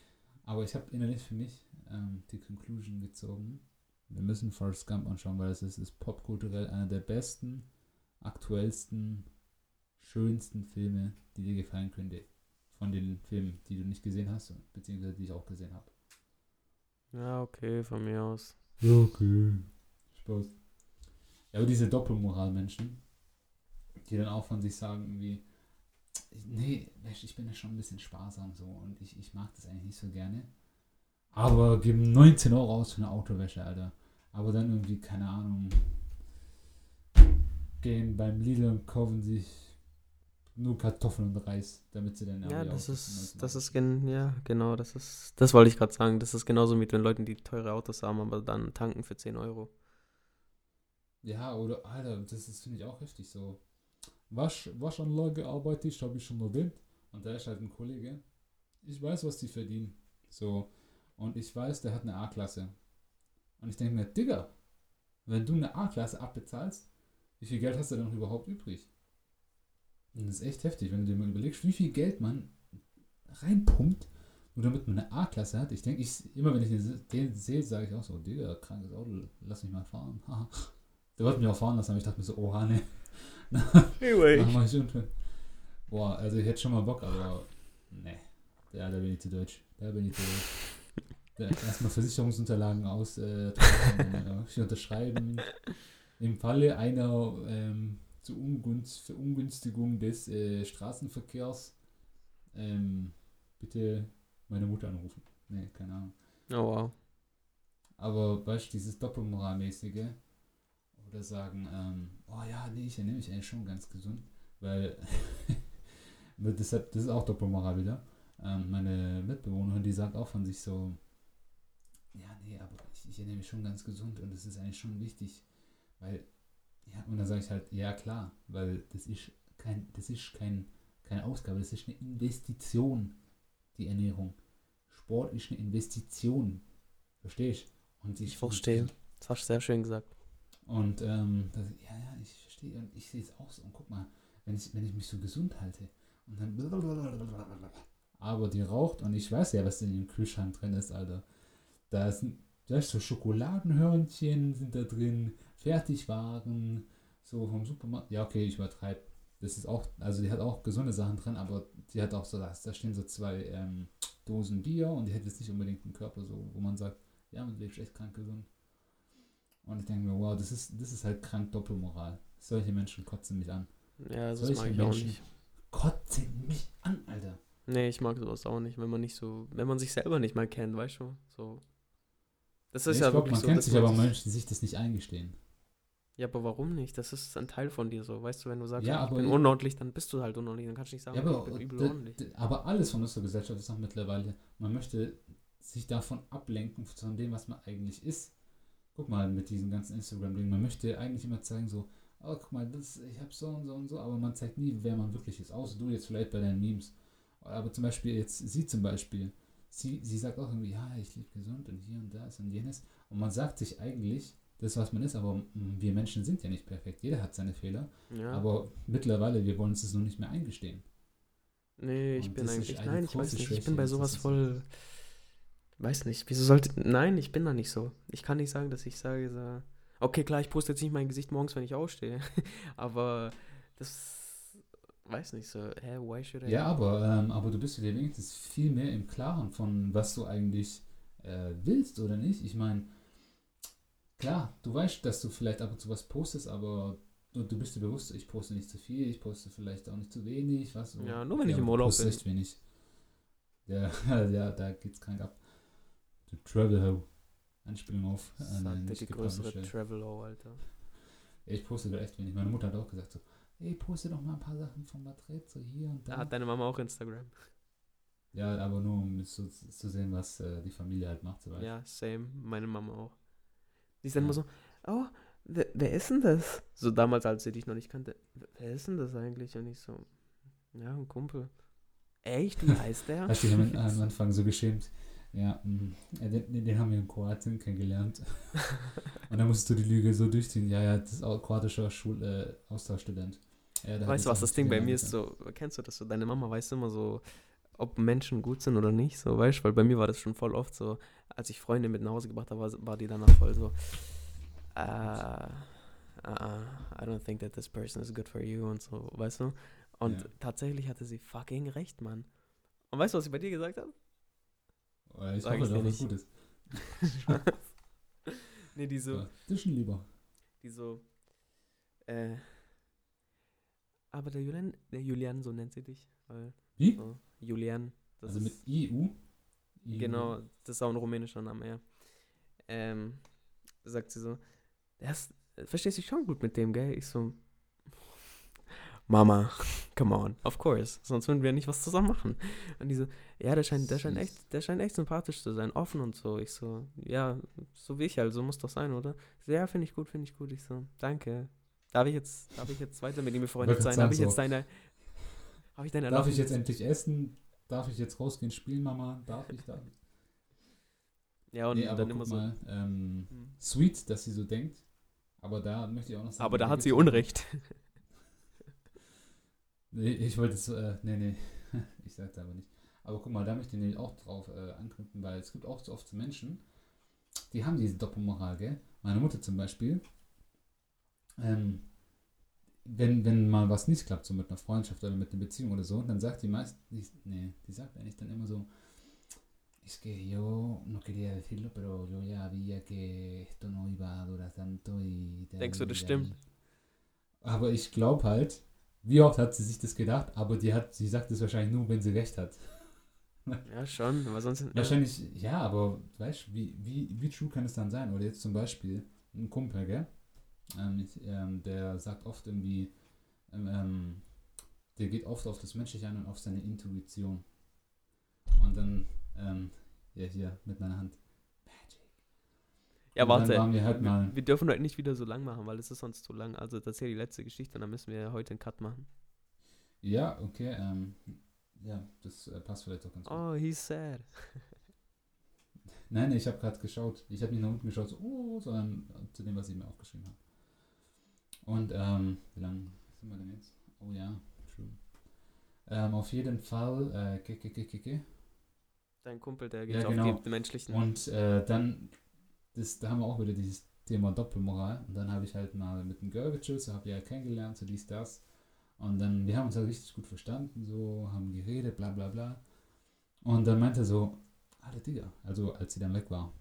Aber ich habe innerlich für mich ähm, die Conclusion gezogen, wir müssen Forrest Gump anschauen, weil es ist, ist popkulturell einer der besten, aktuellsten, schönsten Filme, die dir gefallen könnte. Von den Filmen, die du nicht gesehen hast, beziehungsweise die ich auch gesehen habe. Ja, okay, von mir aus. Ja, okay. Spaß. Ja, aber diese Doppelmoral-Menschen, die dann auch von sich sagen, wie, nee, ich bin ja schon ein bisschen sparsam so und ich, ich mag das eigentlich nicht so gerne. Aber geben 19 Euro aus für eine Autowäsche, Alter. Aber dann irgendwie, keine Ahnung, gehen beim Lidl und kaufen sich nur Kartoffeln und Reis, damit sie dann Ja, das ist, das ist, gen ja, genau, das ist, das wollte ich gerade sagen. Das ist genauso mit den Leuten, die teure Autos haben, aber dann tanken für 10 Euro. Ja, oder, Alter, das ist, finde ich, auch heftig so. Wasch, Waschanlage arbeite ich, habe ich schon erwähnt. Und da ist halt ein Kollege. Ich weiß, was die verdienen. So. Und ich weiß, der hat eine A-Klasse. Und ich denke mir, Digga, wenn du eine A-Klasse abbezahlst, wie viel Geld hast du dann noch überhaupt übrig? Und das ist echt heftig, wenn du dir mal überlegst, wie viel Geld man reinpumpt, nur damit man eine A-Klasse hat. Ich denke, ich, immer wenn ich den sehe, sage ich auch so, Digga, krankes Auto, lass mich mal fahren. *laughs* Der wollte mich auch fahren lassen, aber ich dachte mir so, oha, ne. *laughs* anyway. Mach schon. Boah, also ich hätte schon mal Bock, aber ne. Ja, da bin ich zu deutsch. Da bin ich zu deutsch. Erstmal Versicherungsunterlagen aus, äh, *laughs* unterschreiben. Im Falle einer ähm, zu Ungunst, Verungünstigung des äh, Straßenverkehrs ähm, bitte meine Mutter anrufen. Ne, keine Ahnung. Oh wow. Aber weißt du, dieses Doppelmoralmäßige oder sagen, ähm, oh ja, nee, ich ernähre mich eigentlich schon ganz gesund, weil *laughs* deshalb, das ist auch Doppelmoral wieder. Ähm, meine Mitbewohnerin, die sagt auch von sich so, ja, nee, aber ich, ich ernähre mich schon ganz gesund und das ist eigentlich schon wichtig, weil, ja, und dann sage ich halt, ja klar, weil das ist kein, das ist kein, keine Ausgabe, das ist eine Investition, die Ernährung. Sport ist eine Investition. Verstehst du? Und ich, ich verstehe. Das hast du sehr schön gesagt. Und ähm, das, ja, ja, ich verstehe und ich sehe es auch so. Und guck mal, wenn ich, wenn ich mich so gesund halte und dann aber die raucht und ich weiß ja, was in dem Kühlschrank drin ist, Alter. Da sind, ist so Schokoladenhörnchen sind da drin, Fertigwaren, so vom Supermarkt. Ja, okay, ich übertreibe. Das ist auch, also die hat auch gesunde Sachen drin, aber die hat auch so, da stehen so zwei ähm, Dosen Bier und die hat jetzt nicht unbedingt einen Körper, so, wo man sagt, ja, man lebt echt krank gesund. Und ich denke mir, wow, das ist, das ist halt krank Doppelmoral. Solche Menschen kotzen mich an. Ja, das Solche mag ich Menschen auch nicht. Kotzen mich an, Alter. Nee, ich mag sowas auch nicht, wenn man nicht so, wenn man sich selber nicht mal kennt, weißt du? So. Das ist ja ich glaub, wirklich man so. Man kennt sich aber Menschen, sich das nicht eingestehen. Ja, aber warum nicht? Das ist ein Teil von dir so. Weißt du, wenn du sagst, ja, ich bin unordentlich, dann bist du halt unordentlich. Dann kannst du nicht sagen, ja, aber, ich bin übel unordentlich. Aber alles von unserer Gesellschaft ist auch mittlerweile, man möchte sich davon ablenken, von dem, was man eigentlich ist guck mal, mit diesen ganzen Instagram-Dingen, man möchte eigentlich immer zeigen, so, oh, guck mal, das, ich habe so und so und so, aber man zeigt nie, wer man wirklich ist, außer du jetzt vielleicht bei deinen Memes. Aber zum Beispiel jetzt, sie zum Beispiel, sie, sie sagt auch irgendwie, ja, ich lebe gesund und hier und das und jenes. Und man sagt sich eigentlich, das, was man ist, aber wir Menschen sind ja nicht perfekt. Jeder hat seine Fehler. Ja. Aber mittlerweile, wir wollen uns das noch nicht mehr eingestehen. Nee, ich und bin eigentlich, nein, ich weiß nicht, ich bin bei sowas voll, Weiß nicht, wieso sollte. Nein, ich bin da nicht so. Ich kann nicht sagen, dass ich sage, so, okay, klar, ich poste jetzt nicht mein Gesicht morgens, wenn ich aufstehe. *laughs* aber das. Weiß nicht so, hä, why should I? Ja, aber, ähm, aber du bist dir wenigstens viel mehr im Klaren von, was du eigentlich äh, willst oder nicht. Ich meine, klar, du weißt, dass du vielleicht ab und zu was postest, aber du, du bist dir bewusst, ich poste nicht zu viel, ich poste vielleicht auch nicht zu wenig, was. Ja, nur wenn ja, ich im Urlaub bin. echt wenig. Ja, *laughs* ja, da geht's krank ab. The Travel Ho. Anspielung auf äh, eine die größere Travel Ho, Alter. Ich poste da echt wenig. Meine Mutter hat auch gesagt so, ey, poste doch mal ein paar Sachen von Madrid, so hier und da. Da hat deine Mama auch Instagram. Ja, aber nur um zu, zu sehen, was äh, die Familie halt macht. So ja, same. Meine Mama auch. Die ist dann ja. immer so, oh, wer, wer, ist denn das? So damals, als sie dich noch nicht kannte. Wer ist denn das eigentlich? Und ich so, ja, ein Kumpel. Echt? Wie heißt der? Hast du dich am, am *laughs* Anfang so geschämt? Ja, ja den, den haben wir in Kroatien kennengelernt. *laughs* Und dann musstest du die Lüge so durchziehen. Ja, ja, das ist auch kroatischer Schul äh, Austauschstudent. Ja, hat Weißt du, was das Ding bei mir ist? So, kennst du das so? Deine Mama weiß immer so, ob Menschen gut sind oder nicht, so, weißt du? Weil bei mir war das schon voll oft so, als ich Freunde mit nach Hause gebracht habe, war, war die danach voll so, uh, uh, I don't think that this person is good for you und so, weißt du? Und Ja. tatsächlich hatte sie fucking recht, Mann. Und weißt du, was ich bei dir gesagt habe? ja. Ich Sag hoffe, dass nicht. gut ist. *laughs* nee, die so, Dischen lieber. die so, äh, aber der Julian, der Julian, so nennt sie dich, weil, Wie? so, Julian, das also mit? EU. Genau, das ist auch ein rumänischer Name, ja. Ähm, sagt sie so, ist, verstehst du dich schon gut mit dem, gell? Ich so, Mama, come on, of course, sonst würden wir nicht was zusammen machen. Und die so, ja, der scheint, der scheint echt, der scheint echt sympathisch zu sein, offen und so. Ich so, ja, so wie ich halt, so muss doch sein, oder? So, ja, finde ich gut, finde ich gut. Ich so, danke. Darf ich jetzt, darf ich jetzt weiter mit ihm befreundet sein? Habe ich jetzt deine, habe ich deine Darf ich jetzt endlich essen? Darf ich jetzt rausgehen, spielen, Mama? Darf ich, darf ich? Ja, und nee, aber dann immer so. mal, ähm, hm. sweet, dass sie so denkt. Aber da möchte ich auch noch sagen. Aber da hat sie Unrecht. *laughs* Nee, ich wollte es, äh, nee, nee, *laughs* ich sagte aber nicht. Aber guck mal, da möchte ich nämlich auch drauf äh, anknüpfen, weil es gibt auch so oft Menschen, die haben diese Doppelmoral, gell? Meine Mutter zum Beispiel, ähm, wenn, wenn mal was nicht klappt, so mit einer Freundschaft oder mit einer Beziehung oder so, dann sagt die meist, die, nee, die sagt eigentlich dann immer so, es que yo no quería decirlo, pero yo ya había que esto no iba a durar tanto y... de Denkst du, das stimmt? Aber ich glaube halt, wie oft hat sie sich das gedacht, aber die hat, sie sagt es wahrscheinlich nur, wenn sie recht hat. *laughs* Ja, schon, aber sonst. Wahrscheinlich, ja, aber weißt du, wie, wie, wie true kann es dann sein? Oder jetzt zum Beispiel ein Kumpel, gell? Ähm, ich, ähm, der sagt oft irgendwie, ähm, der geht oft auf das Menschliche ein und auf seine Intuition. Und dann, ähm, ja, hier mit meiner Hand. Magic. Ja, Und warte. waren wir halt mal- wir dürfen heute nicht wieder so lang machen, weil es ist sonst zu lang. Also, das ist ja die letzte Geschichte und dann müssen wir heute einen Cut machen. Ja, okay, ähm, ja, das äh, passt vielleicht auch ganz gut. Oh, he's sad. Nein, ich habe gerade geschaut. Ich habe nicht nach unten geschaut, so, oh, sondern zu dem, was ich mir aufgeschrieben habe. Und, ähm, wie lange sind wir denn jetzt? Oh ja, true. Ähm, auf jeden Fall, äh, ke, ke, ke, ke, ke. Dein Kumpel, der Ja, geht genau. auf die menschlichen. Und äh, dann, das, da haben wir auch wieder dieses Thema Doppelmoral. Und dann habe ich halt mal mit einem Girl gechillt, so habe ich ja kennengelernt, so dies, das. Und dann, wir haben uns halt richtig gut verstanden, so, haben geredet, bla bla bla. Und dann meinte er so, Alter Digga, also als sie dann weg war,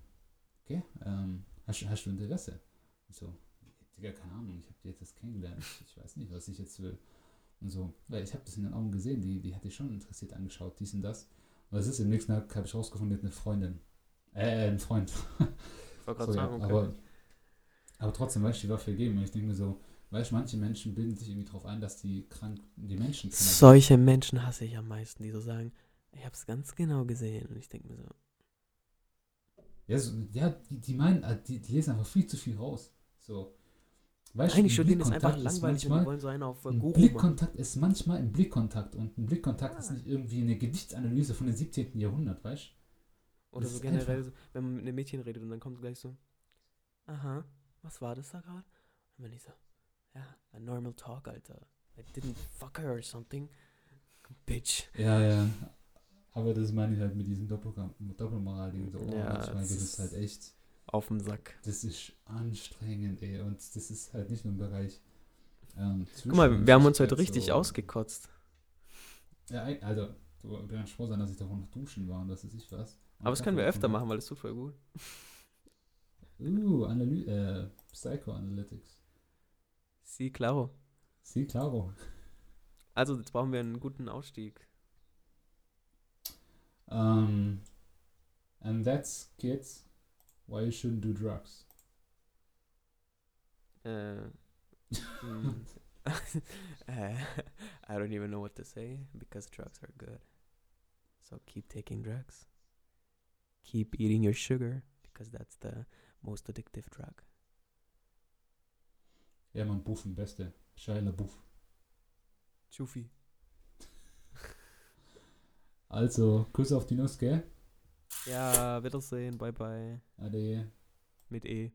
okay, ähm, hast, hast du Interesse? Ich so, Digga, keine Ahnung, ich habe die jetzt erst kennengelernt, ich, weiß nicht, was ich jetzt will. Und so, weil ich habe das in den Augen gesehen, die, die hat dich schon interessiert angeschaut, dies und das. Und das ist im nächsten Tag, habe ich rausgefunden, die hat eine Freundin. Äh, ein Freund. Ich wollte gerade *laughs* So, ja, sagen, okay. aber, aber trotzdem, weißt du, die Waffe gegeben. Und ich denke mir so, weißt du, manche Menschen bilden sich irgendwie darauf ein, dass die krank, die Menschen krank Solche Menschen hasse ich am meisten, die so sagen, ich habe es ganz genau gesehen. Und ich denke mir so, Ja, so, ja die, die meinen, äh, die, die lesen einfach viel zu viel raus. So. Weißt du, eigentlich ein studieren ist einfach Blickkontakt ist langweilig und die manchmal, wollen so einen auf äh, ein Guru machen. Blickkontakt ist manchmal ein Blickkontakt und ein Blickkontakt ist Ah. nicht irgendwie eine Gedichtsanalyse von dem 17. Jahrhundert, weißt Oder das so ist generell, so, wenn man mit einem Mädchen redet und dann kommt gleich so, aha, was war das da gerade? Und wenn ich so, ja, a normal talk, Alter. I didn't fuck her or something. Bitch. du? Ja, ja. Aber das meine ich halt mit diesem Doppelkam- Doppelmoral-Ding. So, oh, Ja, manchmal das geht es ist- halt echt. Auf dem Sack. Das ist anstrengend, ey. Und das ist halt nicht nur im Bereich. Ähm, Guck mal, wir haben uns heute richtig so- ausgekotzt. Ja, also, du kannst froh sein, dass ich davon noch duschen war und dass ich was. Aber das können wir öfter machen, weil es tut voll gut. Uh, Analy äh, Psychoanalytics. Sie, claro. Sí, claro. Also, jetzt brauchen wir einen guten Ausstieg. Um, and that's kids. Why you shouldn't do drugs. Äh, hm. äh, I don't even know what to say because drugs are good. So keep taking drugs. Keep eating your sugar because that's the most addictive drug. Ja, man, Buffen, beste. Shia Buff. Chufi. *laughs* Also, Kuss auf die Nuss, gell? Ja, Wiedersehen, bye bye. Ade. Mit E.